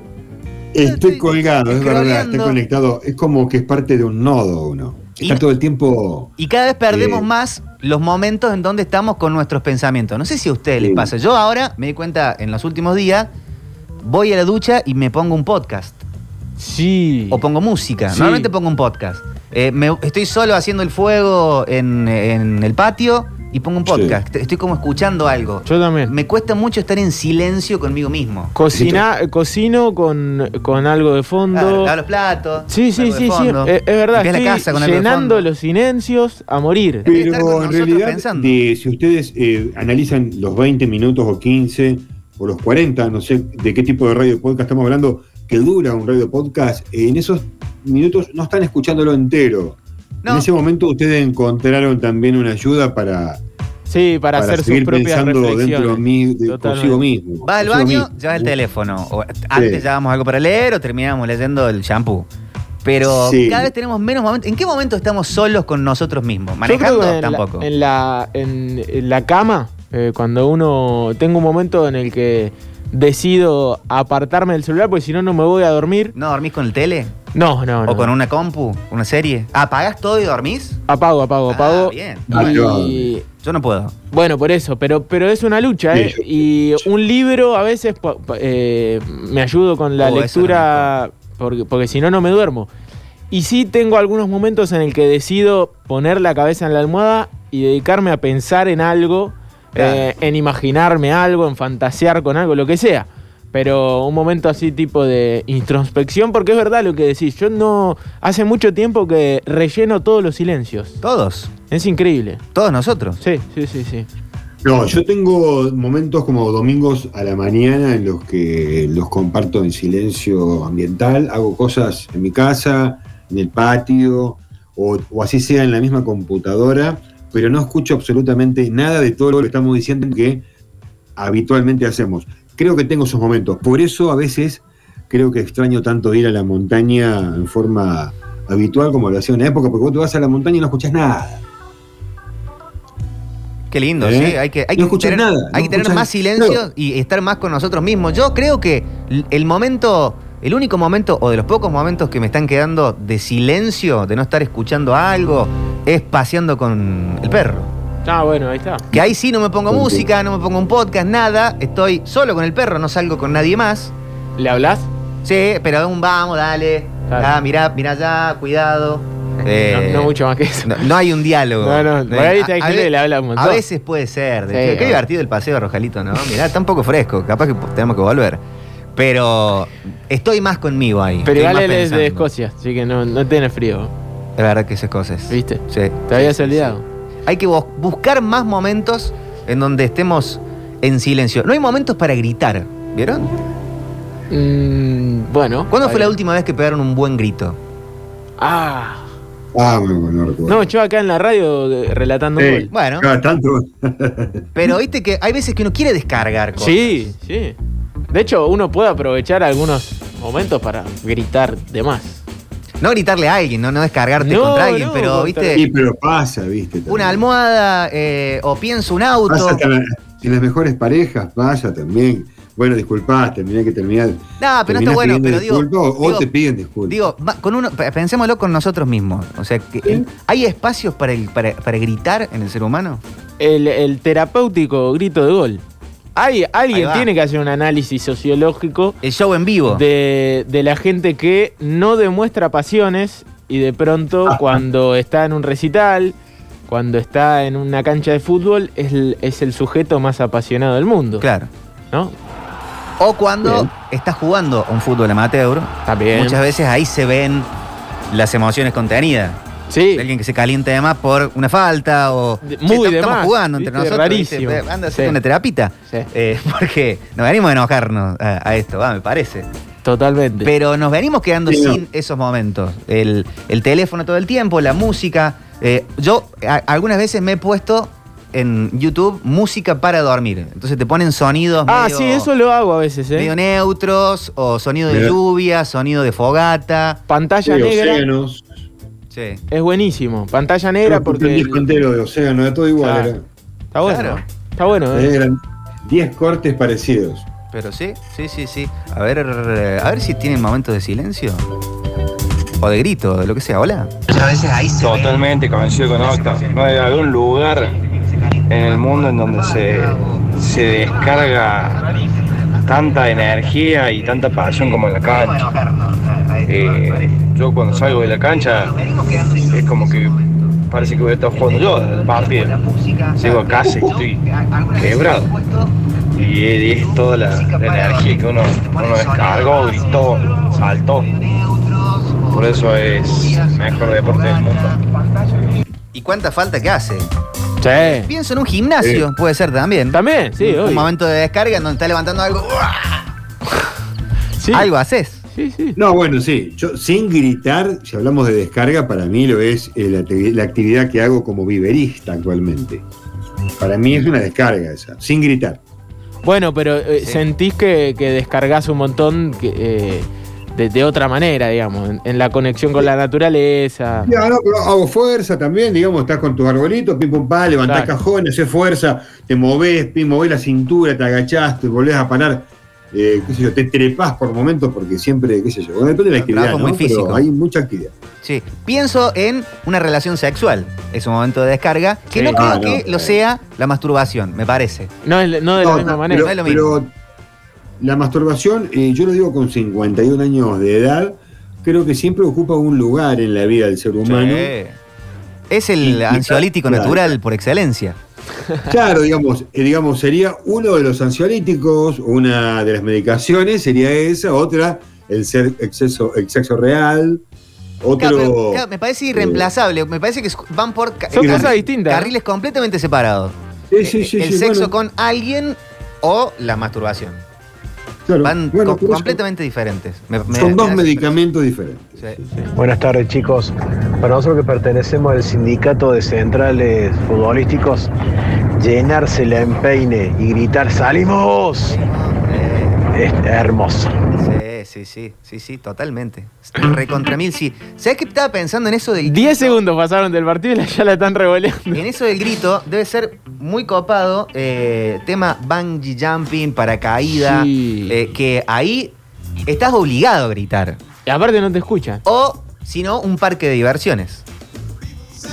[SPEAKER 3] Estoy colgado, es verdad, estoy conectado. Es como que es parte de un nodo uno. Está
[SPEAKER 2] Y-
[SPEAKER 3] todo el tiempo.
[SPEAKER 2] Y cada vez perdemos
[SPEAKER 3] Eh.
[SPEAKER 2] más los momentos en donde estamos con nuestros pensamientos. No sé si a ustedes les pasa. Yo ahora me di cuenta en los últimos días, voy a la ducha y me pongo un podcast.
[SPEAKER 4] Sí.
[SPEAKER 2] O pongo música.
[SPEAKER 4] Sí.
[SPEAKER 2] Normalmente pongo un podcast. Eh, me- estoy solo haciendo el fuego en, en el patio y pongo un
[SPEAKER 3] Sí.
[SPEAKER 2] podcast. Estoy como escuchando algo.
[SPEAKER 4] Yo también.
[SPEAKER 2] Me cuesta mucho estar en silencio conmigo mismo.
[SPEAKER 4] Cocina, cocino con, con algo de fondo.
[SPEAKER 2] Claro, lavo los platos.
[SPEAKER 4] Sí, sí,
[SPEAKER 2] algo
[SPEAKER 4] sí, sí, es, es verdad.
[SPEAKER 2] Limpias la
[SPEAKER 4] estoy
[SPEAKER 2] casa con algo de
[SPEAKER 4] llenando
[SPEAKER 2] fondo.
[SPEAKER 4] los silencios a morir.
[SPEAKER 3] Pero en realidad,
[SPEAKER 2] pensando.
[SPEAKER 3] de- si ustedes eh, analizan los 20 minutos o 15 o los 40, no sé de qué tipo de radio podcast estamos hablando, que dura un radio podcast, eh, en esos minutos no están escuchándolo entero.
[SPEAKER 2] No.
[SPEAKER 3] En ese momento ustedes encontraron también una ayuda para,
[SPEAKER 4] Sí, para, hacer sus
[SPEAKER 3] seguir
[SPEAKER 4] propias
[SPEAKER 3] pensando dentro de
[SPEAKER 4] Totalmente.
[SPEAKER 3] consigo mismo.
[SPEAKER 2] Vas al baño,
[SPEAKER 3] mismo.
[SPEAKER 2] llevas el teléfono. O antes
[SPEAKER 3] Sí.
[SPEAKER 2] llevábamos algo para leer o terminábamos leyendo el shampoo. Pero
[SPEAKER 3] Sí.
[SPEAKER 2] cada vez tenemos menos momentos. ¿En qué momento estamos solos con nosotros mismos?
[SPEAKER 4] Yo creo
[SPEAKER 2] Manejando
[SPEAKER 4] que en
[SPEAKER 2] tampoco.
[SPEAKER 4] La, en, la, en, en la cama, eh, cuando uno. Tengo un momento en el que decido apartarme del celular porque si no, no me voy a dormir.
[SPEAKER 2] ¿No dormís con el tele?
[SPEAKER 4] No, no, no.
[SPEAKER 2] ¿O con una compu? ¿Una serie? ¿Apagás todo y dormís?
[SPEAKER 4] Apago, apago,
[SPEAKER 2] Ah,
[SPEAKER 4] apago.
[SPEAKER 2] bien.
[SPEAKER 3] Ah,
[SPEAKER 4] Y,
[SPEAKER 2] Yo no puedo.
[SPEAKER 4] Bueno, por eso, pero, pero es una lucha, ¿eh?
[SPEAKER 3] Sí,
[SPEAKER 4] Y un libro a veces eh, me ayudo con la
[SPEAKER 2] Oh,
[SPEAKER 4] lectura porque, porque si no, no me duermo. Y sí tengo algunos momentos en el que decido poner la cabeza en la almohada y dedicarme a pensar en algo,
[SPEAKER 2] Claro.
[SPEAKER 4] eh, en imaginarme algo, en fantasear con algo, lo que sea. Pero un momento así tipo de introspección, porque es verdad lo que decís. Yo no. Hace mucho tiempo que relleno todos los silencios.
[SPEAKER 2] Todos.
[SPEAKER 4] Es increíble.
[SPEAKER 2] Todos nosotros.
[SPEAKER 4] Sí, sí, sí, sí.
[SPEAKER 3] No, yo tengo momentos como domingos a la mañana en los que los comparto en silencio ambiental, hago cosas en mi casa, en el patio, o, o así sea en la misma computadora, pero no escucho absolutamente nada de todo lo que estamos diciendo que habitualmente hacemos. Creo que tengo esos momentos. Por eso a veces creo que extraño tanto ir a la montaña en forma habitual como lo hacía en una época, porque vos te vas a la montaña y no escuchás nada.
[SPEAKER 2] Qué lindo,
[SPEAKER 3] ¿Eh?
[SPEAKER 2] sí. Hay que, hay
[SPEAKER 3] No
[SPEAKER 2] que tener,
[SPEAKER 3] nada,
[SPEAKER 2] hay
[SPEAKER 3] no
[SPEAKER 2] que tener más silencio
[SPEAKER 3] Claro.
[SPEAKER 2] y estar más con nosotros mismos. Yo creo que el momento, el único momento o de los pocos momentos que me están quedando de silencio, de no estar escuchando algo, es paseando con el perro.
[SPEAKER 4] Ah, bueno, ahí está.
[SPEAKER 2] Que ahí sí no me pongo música, no me pongo un podcast, nada. Estoy solo con el perro, no salgo con nadie más.
[SPEAKER 4] ¿Le hablas?
[SPEAKER 2] Sí, pero un vamos, dale.
[SPEAKER 4] Claro.
[SPEAKER 2] Ah, mirá, mirá allá, cuidado. Eh,
[SPEAKER 4] no, no mucho más que eso.
[SPEAKER 2] no, no hay un diálogo.
[SPEAKER 4] No, no, por ahí está
[SPEAKER 2] A-
[SPEAKER 4] le habla un montón.
[SPEAKER 2] A veces puede ser. de
[SPEAKER 4] Sí,
[SPEAKER 2] hecho, qué divertido el paseo de Rojalito, ¿no? Mirá, está un poco fresco. Capaz que tenemos que volver. Pero estoy más conmigo ahí.
[SPEAKER 4] Pero igual él es de. Escocia, así que no, no tiene frío.
[SPEAKER 2] Es verdad que esas cosas.
[SPEAKER 4] ¿Viste?
[SPEAKER 2] Sí.
[SPEAKER 4] Te habías
[SPEAKER 2] sí,
[SPEAKER 4] olvidado.
[SPEAKER 2] sí. Hay que bus- buscar más momentos en donde estemos en silencio. No hay momentos para gritar. ¿Vieron?
[SPEAKER 4] Mm, bueno.
[SPEAKER 2] ¿Cuándo fue la última vez que pegaron un buen grito?
[SPEAKER 4] Ah.
[SPEAKER 3] Ah, bueno, no recuerdo.
[SPEAKER 4] No, yo acá en la radio de- relatando un gol.
[SPEAKER 2] Bueno,
[SPEAKER 3] Cada tanto.
[SPEAKER 2] pero viste que hay veces que uno quiere descargar cosas.
[SPEAKER 4] Sí, sí. De hecho, uno puede aprovechar algunos momentos para gritar de más.
[SPEAKER 2] No gritarle a alguien, no, no descargarte
[SPEAKER 4] No,
[SPEAKER 2] contra alguien,
[SPEAKER 4] no,
[SPEAKER 2] pero
[SPEAKER 4] contra-
[SPEAKER 2] viste,
[SPEAKER 3] Sí, pero pasa, viste. también.
[SPEAKER 2] una almohada eh, o pienso un auto.
[SPEAKER 3] Pasa en la- en las mejores parejas, pasa también. Bueno, disculpaste, tenía que terminar.
[SPEAKER 2] No, pero no está bueno, pero digo,
[SPEAKER 3] o, te piden disculpas.
[SPEAKER 2] Digo, con uno, pe- pensémoslo con nosotros mismos. O sea, que ¿hay espacios para, el- para, para gritar en el ser humano?
[SPEAKER 4] El, el terapéutico grito de gol. Hay, alguien tiene que hacer un análisis sociológico
[SPEAKER 2] El show en vivo.
[SPEAKER 4] de, de la gente que no demuestra pasiones y de pronto cuando está en un recital, cuando está en una cancha de fútbol, es el, es el sujeto más apasionado del mundo.
[SPEAKER 2] Claro.
[SPEAKER 4] ¿no?
[SPEAKER 2] O cuando
[SPEAKER 3] Bien.
[SPEAKER 2] estás jugando un fútbol amateur,
[SPEAKER 4] También.
[SPEAKER 2] muchas veces ahí se ven las emociones contenidas.
[SPEAKER 4] Sí.
[SPEAKER 2] De alguien que se calienta de más por una falta o.
[SPEAKER 4] De- muy
[SPEAKER 2] estamos-
[SPEAKER 4] de
[SPEAKER 2] Estamos
[SPEAKER 4] más,
[SPEAKER 2] jugando entre
[SPEAKER 4] ¿viste?
[SPEAKER 2] nosotros.
[SPEAKER 4] Rarísimo.
[SPEAKER 2] ¿viste? Anda a hacer
[SPEAKER 4] Sí.
[SPEAKER 2] una terapita.
[SPEAKER 4] Sí.
[SPEAKER 2] Eh, porque nos venimos a enojarnos a, a esto, va, me parece.
[SPEAKER 4] Totalmente.
[SPEAKER 2] Pero nos venimos quedando
[SPEAKER 3] Sí, no.
[SPEAKER 2] sin esos momentos. El, el teléfono todo el tiempo, la música. Eh, yo a- algunas veces me he puesto en YouTube música para dormir. Entonces te ponen sonidos
[SPEAKER 4] ah,
[SPEAKER 2] medio,
[SPEAKER 4] sí, eso lo hago a veces, ¿eh?
[SPEAKER 2] medio neutros o sonido de
[SPEAKER 3] Mira.
[SPEAKER 2] lluvia, sonido de fogata.
[SPEAKER 4] Pantalla
[SPEAKER 3] Sí,
[SPEAKER 4] negra.
[SPEAKER 3] océanos.
[SPEAKER 2] Sí.
[SPEAKER 4] Es buenísimo. Pantalla negra
[SPEAKER 3] Creo
[SPEAKER 4] porque.
[SPEAKER 3] un disco entero de océano, de todo igual.
[SPEAKER 4] Claro.
[SPEAKER 3] era.
[SPEAKER 4] Está bueno.
[SPEAKER 2] Claro.
[SPEAKER 4] Está bueno, ¿eh?
[SPEAKER 3] Eran 10 cortes parecidos.
[SPEAKER 2] Pero sí, sí, sí, sí. A ver, a ver si tienen momentos de silencio. O de grito, de lo que sea. Hola.
[SPEAKER 9] Totalmente coincido con Octa. No hay algún lugar en el mundo en donde se, se descarga tanta energía y tanta pasión como en la cancha. Eh, yo cuando salgo de la cancha es como que parece que voy a estar jugando yo el partido. Llego a casa y estoy quebrado. Y es, toda la, la energía que uno, uno descargó, gritó, saltó. Por eso es el mejor deporte del mundo.
[SPEAKER 2] ¿Y cuánta falta que hace?
[SPEAKER 4] Sí.
[SPEAKER 2] Pienso en un gimnasio, puede ser también.
[SPEAKER 4] También, sí,
[SPEAKER 2] un
[SPEAKER 4] obvio.
[SPEAKER 2] momento de descarga en donde está levantando algo.
[SPEAKER 4] Sí.
[SPEAKER 2] Algo haces.
[SPEAKER 4] Sí, sí.
[SPEAKER 3] No, bueno, sí. Yo, sin gritar, si hablamos de descarga, para mí lo es eh, la, activi- la actividad que hago como viverista actualmente. Para mí es una descarga esa, sin gritar.
[SPEAKER 4] Bueno, pero eh,
[SPEAKER 2] Sí.
[SPEAKER 4] sentís que, que descargas un montón que, eh, de, de otra manera, digamos, en, en la conexión con la naturaleza.
[SPEAKER 3] Ya, no, pero hago fuerza también, digamos, estás con tus arbolitos, pim pum pa, levantás cajones, haces fuerza, te movés, pim, movés la cintura, te agachás, te volvés a parar, eh, qué sé yo, te trepás por momentos porque siempre, qué sé yo, bueno, depende de la actividad, ¿no?
[SPEAKER 2] muy físico.
[SPEAKER 3] Pero hay mucha actividad.
[SPEAKER 2] Sí. Pienso en una relación sexual. Es un momento de descarga. Que
[SPEAKER 4] Sí.
[SPEAKER 2] no creo
[SPEAKER 3] Ah, no,
[SPEAKER 2] que lo sea la masturbación, me parece.
[SPEAKER 4] No, es- no de la misma
[SPEAKER 3] no,
[SPEAKER 4] manera.
[SPEAKER 3] Pero,
[SPEAKER 2] no es lo mismo.
[SPEAKER 3] pero la masturbación, eh, yo lo digo con 51 años de edad, creo que siempre ocupa un lugar en la vida del ser humano.
[SPEAKER 2] Sí. Es el
[SPEAKER 3] Y- y-
[SPEAKER 2] ansiolítico
[SPEAKER 3] claro.
[SPEAKER 2] natural por excelencia.
[SPEAKER 3] Claro, digamos, eh, digamos, sería uno de los ansiolíticos, una de las medicaciones sería esa, otra, el ser exceso, el sexo real, otro.
[SPEAKER 2] Claro, pero, claro, me parece irreemplazable. Me parece que van por
[SPEAKER 4] Son
[SPEAKER 2] carri-
[SPEAKER 4] cosas
[SPEAKER 2] carriles completamente separados.
[SPEAKER 3] Sí, sí, sí,
[SPEAKER 2] el
[SPEAKER 3] sí,
[SPEAKER 2] sexo
[SPEAKER 3] bueno,
[SPEAKER 2] con alguien o la masturbación.
[SPEAKER 3] Claro,
[SPEAKER 2] Van
[SPEAKER 3] bueno,
[SPEAKER 2] co- completamente diferentes. Me- me-
[SPEAKER 3] Son dos medicamentos diferentes.
[SPEAKER 2] Sí.
[SPEAKER 7] Buenas tardes chicos. Para nosotros que pertenecemos al sindicato de centrales futbolísticos, llenarse la empeine y gritar ¡Salimos! Es hermoso.
[SPEAKER 2] Sí, sí, sí, sí, sí, totalmente. Recontra mil, sí. ¿Sabes qué estaba pensando en eso del
[SPEAKER 4] 10 segundos pasaron del partido y la- ya la están revoleando.
[SPEAKER 2] En eso del grito debe ser muy copado. eh, tema bungee jumping, paracaídas.
[SPEAKER 4] Sí.
[SPEAKER 2] eh, que ahí estás obligado a gritar.
[SPEAKER 4] Y aparte no te escuchan.
[SPEAKER 2] O, si no, un parque de diversiones.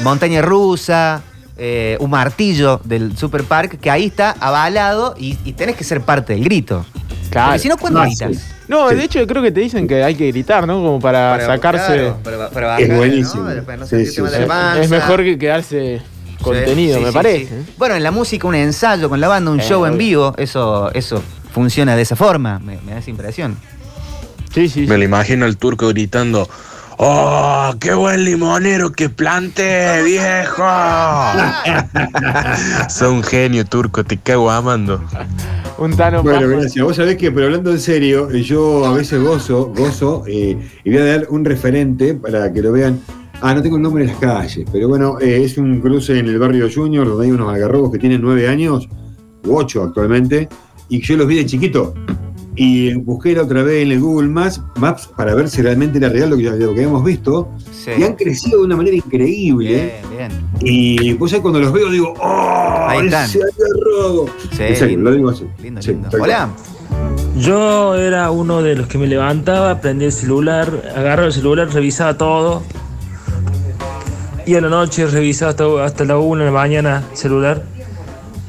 [SPEAKER 2] Montaña rusa, eh, un martillo del Super Park, que ahí está avalado y, y tenés que ser parte del grito.
[SPEAKER 4] Claro.
[SPEAKER 2] Porque si no, ¿cuándo gritas?
[SPEAKER 3] sí.
[SPEAKER 4] No,
[SPEAKER 3] Sí.
[SPEAKER 4] de hecho creo que te dicen que hay que gritar, ¿no? Como para, sacarse.
[SPEAKER 2] claro, para- para
[SPEAKER 3] Es buenísimo.
[SPEAKER 2] ¿no? Para no
[SPEAKER 3] Sí,
[SPEAKER 2] sentirte
[SPEAKER 3] sí,
[SPEAKER 2] mal de
[SPEAKER 3] sí.
[SPEAKER 2] la panza.
[SPEAKER 4] Es mejor que quedarse contenido,
[SPEAKER 2] Sí,
[SPEAKER 4] me parece.
[SPEAKER 2] sí. Bueno, en la música un ensayo con la banda, un
[SPEAKER 4] Eh,
[SPEAKER 2] show en vivo, eso, eso funciona de esa forma, me, me da esa impresión.
[SPEAKER 4] Sí, sí. sí.
[SPEAKER 10] Me lo imagino el turco gritando. ¡Oh, qué buen limonero que planté, viejo! Sos un genio, turco, te cago amando.
[SPEAKER 4] Un Tano
[SPEAKER 3] Bueno, gracias. Vos sabés que, pero hablando en serio, yo a veces gozo, gozo, eh, y voy a dar un referente para que lo vean. Ah, no tengo el nombre de las calles, pero bueno, eh, es un cruce en el barrio Junior, donde hay unos algarrobos que tienen nueve años, u ocho actualmente, y yo los vi de chiquito. Y busqué la otra vez en el Google Maps, Maps para ver si realmente era real lo que, lo que habíamos visto.
[SPEAKER 2] Sí.
[SPEAKER 3] Y han crecido de una manera increíble.
[SPEAKER 2] Bien, bien.
[SPEAKER 3] Y pues ahí cuando los veo digo, ¡oh!
[SPEAKER 2] Ahí están.
[SPEAKER 3] ese algarrobo!
[SPEAKER 2] Sí, lindo.
[SPEAKER 3] lo digo así.
[SPEAKER 2] Lindo,
[SPEAKER 3] Sí,
[SPEAKER 2] lindo. Hola.
[SPEAKER 11] Yo era uno de los que me levantaba, prendía el celular, agarraba el celular, revisaba todo. Y a la noche revisaba hasta, hasta la 1 de la mañana el celular.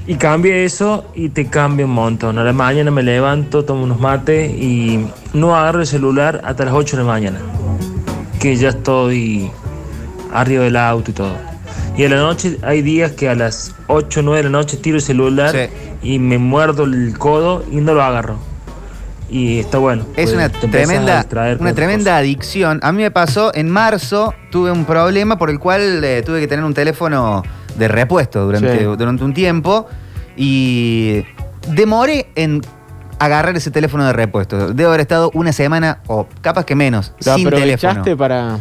[SPEAKER 11] Y cambié eso y te cambia un montón. A la mañana me levanto, tomo unos mates y no agarro el celular hasta las 8 de la mañana. Que ya estoy arriba del auto y todo. Y a la noche hay días que a las 8 o 9 de la noche tiro el celular
[SPEAKER 2] Sí.
[SPEAKER 11] y me muerdo el codo y no lo agarro. y está bueno.
[SPEAKER 2] Es
[SPEAKER 11] pues,
[SPEAKER 2] una tremenda, una tremenda adicción. A mí me pasó en marzo, tuve un problema por el cual eh, tuve que tener un teléfono de repuesto durante,
[SPEAKER 4] Sí.
[SPEAKER 2] durante un tiempo y demoré en agarrar ese teléfono de repuesto. Debo haber estado una semana o capaz que menos
[SPEAKER 4] ¿Lo
[SPEAKER 2] sin teléfono.
[SPEAKER 4] para...?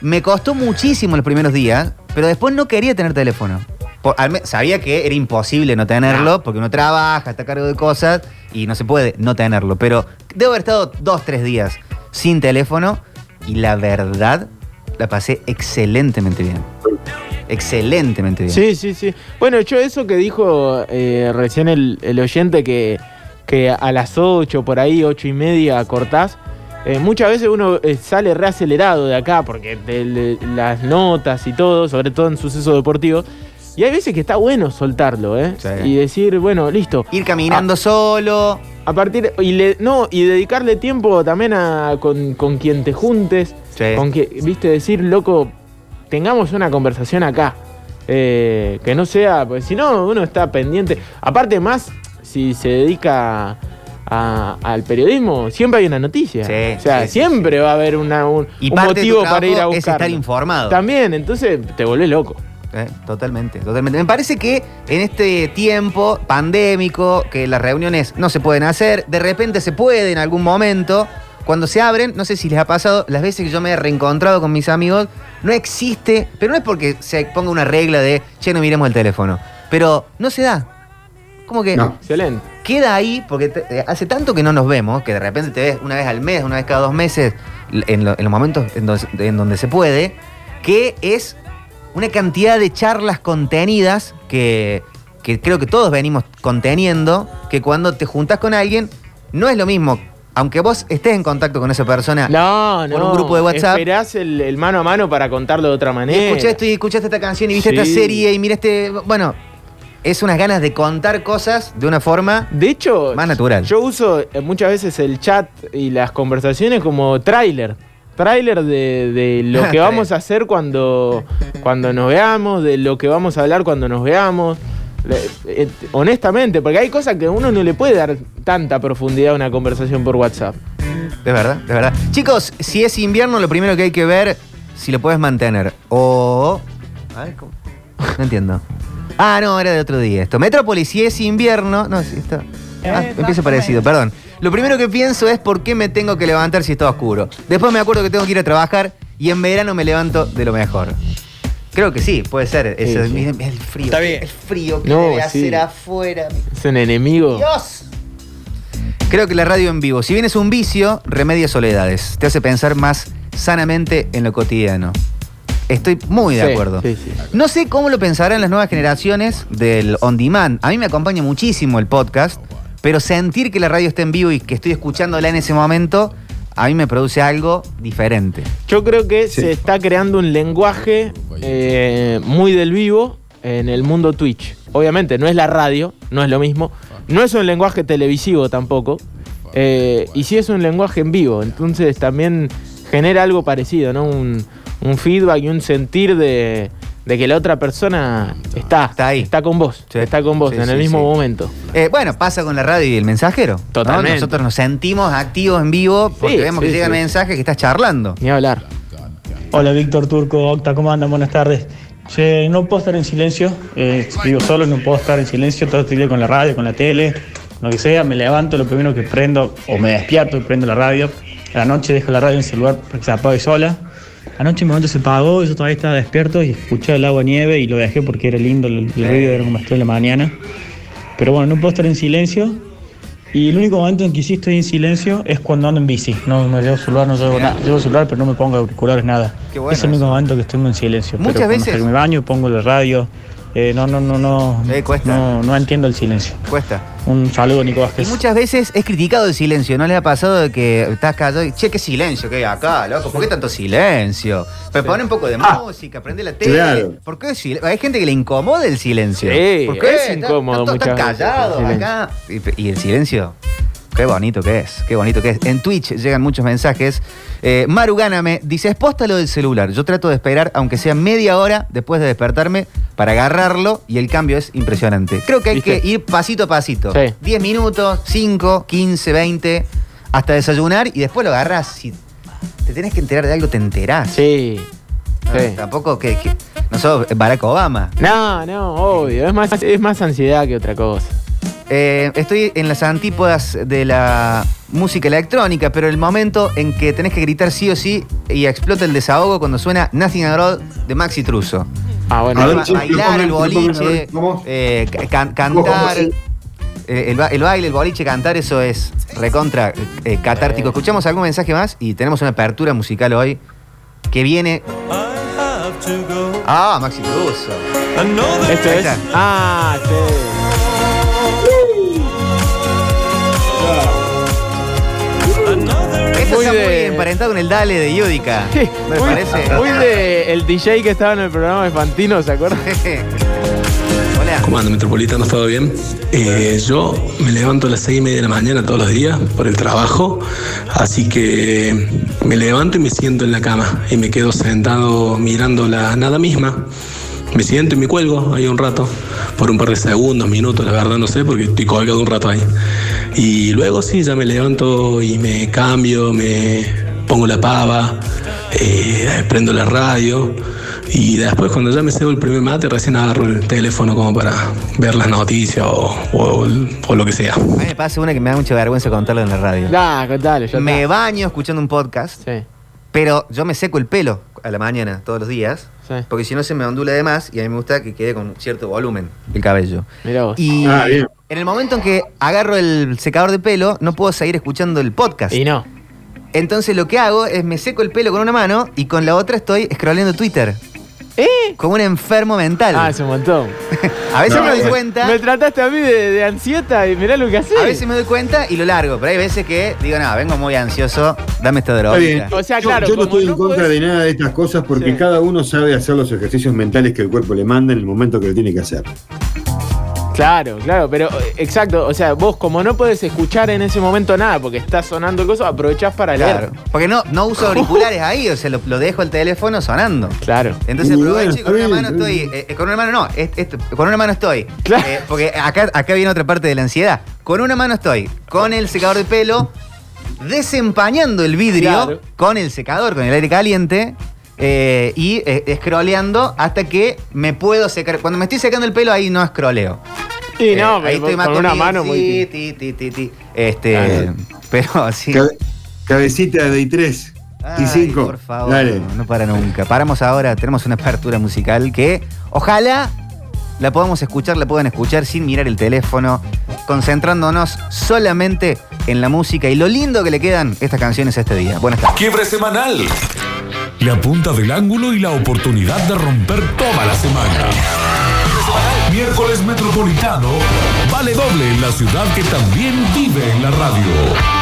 [SPEAKER 2] Me costó muchísimo los primeros días, pero después no quería tener teléfono. Por- sabía que era imposible no tenerlo, porque uno trabaja, está a cargo de cosas y no se puede no tenerlo. Pero debo haber estado dos, tres días sin teléfono y la verdad la pasé excelentemente bien. Excelentemente bien.
[SPEAKER 4] Sí, sí, sí. Bueno, yo eso que dijo eh, recién el, el oyente que, que a las 8, por ahí, 8 y media cortás, eh, muchas veces uno eh, sale reacelerado de acá porque de, de las notas y todo, sobre todo en sucesos deportivos. Y hay veces que está bueno soltarlo, ¿eh?
[SPEAKER 2] Sí.
[SPEAKER 4] Y decir, bueno, listo.
[SPEAKER 2] Ir caminando solo.
[SPEAKER 4] A partir y le, no y dedicarle tiempo también a con, con quien te juntes,
[SPEAKER 2] Sí.
[SPEAKER 4] con que viste decir loco tengamos una conversación acá eh, que no sea pues si no uno está pendiente aparte más si se dedica a- al periodismo siempre hay una noticia
[SPEAKER 2] Sí,
[SPEAKER 4] o sea
[SPEAKER 2] sí, sí,
[SPEAKER 4] siempre va a haber una, un,
[SPEAKER 2] Y
[SPEAKER 4] motivo para ir a buscar
[SPEAKER 2] es estar informado.
[SPEAKER 4] también entonces te volvés loco
[SPEAKER 2] Eh, totalmente, totalmente. Me parece que en este tiempo pandémico, que las reuniones no se pueden hacer, de repente se puede en algún momento, cuando se abren, no sé si les ha pasado, las veces que yo me he reencontrado con mis amigos, no existe, pero no es porque se ponga una regla de, che, no miremos el teléfono, pero no se da. Como que
[SPEAKER 3] No.
[SPEAKER 4] excelente
[SPEAKER 2] queda ahí, porque te- eh, hace tanto que no nos vemos, que de repente te ves una vez al mes, una vez cada dos meses, en, lo- en los momentos en donde, en donde se puede, que es una cantidad de charlas contenidas que, que creo que todos venimos conteniendo, que cuando te juntas con alguien, no es lo mismo. Aunque vos estés en contacto con esa persona,
[SPEAKER 4] no no
[SPEAKER 2] Por un grupo de WhatsApp.
[SPEAKER 4] esperás el, el mano a mano para contarlo de otra
[SPEAKER 2] y
[SPEAKER 4] manera
[SPEAKER 2] escuché esto y escuchaste esta canción y viste
[SPEAKER 4] Sí.
[SPEAKER 2] esta serie y mira este. Bueno, es unas ganas de contar cosas de una forma
[SPEAKER 4] De hecho,
[SPEAKER 2] más natural.
[SPEAKER 4] yo uso eh, muchas veces el chat y las conversaciones como tráiler. Tráiler de, de lo que vamos a hacer cuando, cuando nos veamos, de lo que vamos a hablar cuando nos veamos. Le- eh, honestamente, porque hay cosas que uno no le puede dar tanta profundidad a una conversación por WhatsApp.
[SPEAKER 2] De verdad, de verdad. Chicos, si es invierno, lo primero que hay que ver si lo puedes mantener. O. A ver, ¿cómo? No entiendo. Ah, no, era de otro día esto. Metrópolis, si es invierno. No, si está. Ah, empieza parecido, perdón. Lo primero que pienso es por qué me tengo que levantar si está oscuro. Después me acuerdo que tengo que ir a trabajar y en verano me levanto de lo mejor. Creo que sí, puede ser. Eso,
[SPEAKER 4] sí.
[SPEAKER 2] el frío.
[SPEAKER 12] Está bien.
[SPEAKER 2] El frío que
[SPEAKER 4] No,
[SPEAKER 2] debe
[SPEAKER 4] sí.
[SPEAKER 2] hacer afuera.
[SPEAKER 4] Es un enemigo.
[SPEAKER 2] Dios. Creo que la radio en vivo, si bien es un vicio, remedia soledades. Te hace pensar más sanamente en lo cotidiano. Estoy muy de
[SPEAKER 4] Sí,
[SPEAKER 2] acuerdo.
[SPEAKER 4] sí, sí.
[SPEAKER 2] No sé cómo lo pensarán las nuevas generaciones del on demand. A mí me acompaña muchísimo el podcast, pero sentir que la radio está en vivo y que estoy escuchándola en ese momento, a mí me produce algo diferente.
[SPEAKER 4] Yo creo que
[SPEAKER 3] Sí.
[SPEAKER 4] se está creando un lenguaje eh, muy del vivo en el mundo Twitch. Obviamente no es la radio, no es lo mismo. No es un lenguaje televisivo tampoco. eh, y sí es un lenguaje en vivo. Entonces también genera algo parecido, ¿no? Un, un feedback y un sentir de, de que la otra persona está,
[SPEAKER 2] Está ahí.
[SPEAKER 4] está con vos,
[SPEAKER 2] Sí.
[SPEAKER 4] está con vos
[SPEAKER 2] Sí,
[SPEAKER 4] en
[SPEAKER 2] sí,
[SPEAKER 4] el mismo
[SPEAKER 2] sí.
[SPEAKER 4] momento.
[SPEAKER 2] Eh, bueno, pasa con la radio y el mensajero. ¿no?
[SPEAKER 4] Totalmente.
[SPEAKER 2] Nosotros nos sentimos activos en vivo porque
[SPEAKER 4] Sí,
[SPEAKER 2] vemos
[SPEAKER 4] sí,
[SPEAKER 2] que llegan
[SPEAKER 4] sí.
[SPEAKER 2] mensajes que estás charlando.
[SPEAKER 4] Ni hablar.
[SPEAKER 13] Hola Víctor Turco, Octa, ¿cómo andan? Buenas tardes. Che, no puedo estar en silencio, eh, vivo solo, no puedo estar en silencio, todo el día con la radio, con la tele, lo que sea, me levanto, lo primero que prendo, o me despierto y prendo la radio. A la noche dejo la radio en el celular para que se apague sola. Anoche mi momento se apagó, yo todavía estaba despierto y escuché el agua nieve y lo dejé porque era lindo, el, el ruido era como estoy en la mañana. Pero bueno, no puedo estar en silencio. Y el único momento en que sí estoy en silencio es cuando ando en bici. No me llevo celular, no llevo nada. Llevo celular, pero no me pongo auriculares, nada.
[SPEAKER 2] Bueno
[SPEAKER 13] es el único
[SPEAKER 2] eso.
[SPEAKER 13] momento que estoy en silencio.
[SPEAKER 2] Muchas
[SPEAKER 13] pero
[SPEAKER 2] veces-
[SPEAKER 13] me baño, pongo la radio. Eh, no, no, no, no.
[SPEAKER 2] Eh, cuesta.
[SPEAKER 13] No, no entiendo el silencio.
[SPEAKER 2] Cuesta.
[SPEAKER 13] Un saludo, Nico
[SPEAKER 2] Y
[SPEAKER 13] Vázquez.
[SPEAKER 2] muchas veces es criticado el silencio, ¿no les ha pasado de que estás callado y, che, qué silencio que hay acá, loco? ¿Por qué tanto silencio? Pues pone un poco de música, prende la tele.
[SPEAKER 3] claro.
[SPEAKER 2] ¿Por qué Hay gente que le incomoda el silencio.
[SPEAKER 4] Sí,
[SPEAKER 2] ¿Por qué?
[SPEAKER 4] es
[SPEAKER 2] Está-
[SPEAKER 4] incómodo
[SPEAKER 2] está- está callado acá. Y, y el silencio. Qué bonito que es, qué bonito que es. En Twitch llegan muchos mensajes. Eh, Maru Gáname dice, es posta lo del celular. Yo trato de esperar, aunque sea media hora después de despertarme, para agarrarlo y el cambio es impresionante. Creo que hay
[SPEAKER 4] ¿Viste?
[SPEAKER 2] que ir pasito a pasito.
[SPEAKER 4] Sí.
[SPEAKER 2] 10 minutos, 5, 15, 20. hasta desayunar y después lo agarras. Si te tenés que enterar de algo, te enterás.
[SPEAKER 4] Sí.
[SPEAKER 2] No,
[SPEAKER 4] sí.
[SPEAKER 2] Tampoco que, que- no sos Barack Obama.
[SPEAKER 4] No, no, obvio. Es más, es más ansiedad que otra cosa.
[SPEAKER 2] Eh, estoy en las antípodas de la música electrónica, pero el momento en que tenés que gritar sí o sí y explota el desahogo cuando suena Nothing at All de Maxi Truso.
[SPEAKER 4] Ah, bueno.
[SPEAKER 3] A ver, sí,
[SPEAKER 2] bailar, el boliche, eh, ca- can-
[SPEAKER 3] ¿Cómo, cómo,
[SPEAKER 2] cantar, eh, el, ba- el baile, el boliche, cantar, eso es recontra eh, catártico. Escuchamos algún mensaje más y tenemos una apertura musical hoy que viene. Ah, Maxi Truso.
[SPEAKER 4] Esto es. Ah, sí.
[SPEAKER 2] Está muy
[SPEAKER 4] de-
[SPEAKER 2] emparentado con el Dale de Yudica. ¿No me
[SPEAKER 4] muy,
[SPEAKER 2] parece?
[SPEAKER 4] muy de el DJ que estaba en el programa de Fantino, ¿se acuerdan?
[SPEAKER 2] Hola.
[SPEAKER 12] ¿Cómo anda, Metropolitano? ¿Todo bien? Eh, yo me levanto a las seis y media de la mañana todos los días por el trabajo, así que me levanto y me siento en la cama y me quedo sentado mirando la nada misma. Me siento y me cuelgo ahí un rato, por un par de segundos, minutos, la verdad no sé, porque estoy colgado un rato ahí. Y luego sí, ya me levanto y me cambio, me pongo la pava, eh, prendo la radio y después cuando ya me cebo el primer mate recién agarro el teléfono como para ver las noticias o, o- o lo que sea.
[SPEAKER 2] A mí me pasa una que me da mucha vergüenza contarlo en la radio.
[SPEAKER 4] Da, contale, ya
[SPEAKER 2] Me baño escuchando un podcast,
[SPEAKER 4] Sí,
[SPEAKER 2] pero yo me seco el pelo a la mañana todos los días,
[SPEAKER 4] sí.
[SPEAKER 2] porque si no se me ondula de más y a mí me gusta que quede con cierto volumen el cabello.
[SPEAKER 4] Mirá vos.
[SPEAKER 2] Y
[SPEAKER 3] Ah, bien.
[SPEAKER 2] en el momento en que agarro el secador de pelo, no puedo seguir escuchando el podcast.
[SPEAKER 4] Y no.
[SPEAKER 2] Entonces lo que hago es me seco el pelo con una mano y con la otra estoy scrolleando Twitter.
[SPEAKER 4] ¿Eh?
[SPEAKER 2] Como un enfermo mental.
[SPEAKER 4] Ah, es un montón.
[SPEAKER 2] a veces
[SPEAKER 3] No,
[SPEAKER 2] me doy
[SPEAKER 3] bueno.
[SPEAKER 2] cuenta.
[SPEAKER 4] Me trataste a mí de, de ansieta y mirá lo que haces.
[SPEAKER 2] A veces me doy cuenta y lo largo, pero hay veces que digo, no, vengo muy ansioso, dame esta
[SPEAKER 3] Está
[SPEAKER 2] droga.
[SPEAKER 3] bien.
[SPEAKER 4] O sea,
[SPEAKER 3] Yo-
[SPEAKER 4] claro,
[SPEAKER 3] yo, no
[SPEAKER 4] como
[SPEAKER 3] estoy
[SPEAKER 4] no
[SPEAKER 3] en contra
[SPEAKER 4] podés-
[SPEAKER 3] de nada de estas cosas porque
[SPEAKER 4] Sí.
[SPEAKER 3] cada uno sabe hacer los ejercicios mentales que el cuerpo le manda en el momento que lo tiene que hacer.
[SPEAKER 4] Claro, claro, pero eh, exacto, o sea, vos como no podés escuchar en ese momento nada porque está sonando el coso, aprovechás para
[SPEAKER 2] Claro.
[SPEAKER 4] leer.
[SPEAKER 2] Porque no, no uso auriculares ahí, o sea, lo, lo dejo el teléfono sonando.
[SPEAKER 4] Claro.
[SPEAKER 2] Entonces aprovecho y con una mano estoy. eh, eh, con una mano no, es- esto- con una mano estoy.
[SPEAKER 4] Claro.
[SPEAKER 2] Eh, porque acá, acá viene otra parte de la ansiedad. Con una mano estoy, con el secador de pelo, desempañando el vidrio
[SPEAKER 4] Claro.
[SPEAKER 2] con el secador, con el aire caliente. Eh, y eh, scrolleando hasta que me puedo secar. Cuando me estoy secando el pelo, ahí no scrolleo.
[SPEAKER 4] Y no,
[SPEAKER 2] Eh, ahí
[SPEAKER 4] pero
[SPEAKER 2] estoy más
[SPEAKER 4] con una mano
[SPEAKER 2] sí,
[SPEAKER 4] muy.
[SPEAKER 2] ti, ti, ti. Este,
[SPEAKER 4] Claro.
[SPEAKER 2] pero sí.
[SPEAKER 3] Cabe- cabecita de I3 y
[SPEAKER 2] Ay,
[SPEAKER 3] 5.
[SPEAKER 2] Por favor,
[SPEAKER 3] Dale.
[SPEAKER 2] no, no para nunca. Paramos ahora, tenemos una apertura musical que ojalá la podamos escuchar, la puedan escuchar sin mirar el teléfono, concentrándonos solamente en la música y lo lindo que le quedan estas canciones a este día. Buenas tardes.
[SPEAKER 1] Quiebre semanal. La punta del ángulo y la oportunidad de romper toda la semana. Miércoles Metropolitano vale doble en la ciudad que también vive en la radio.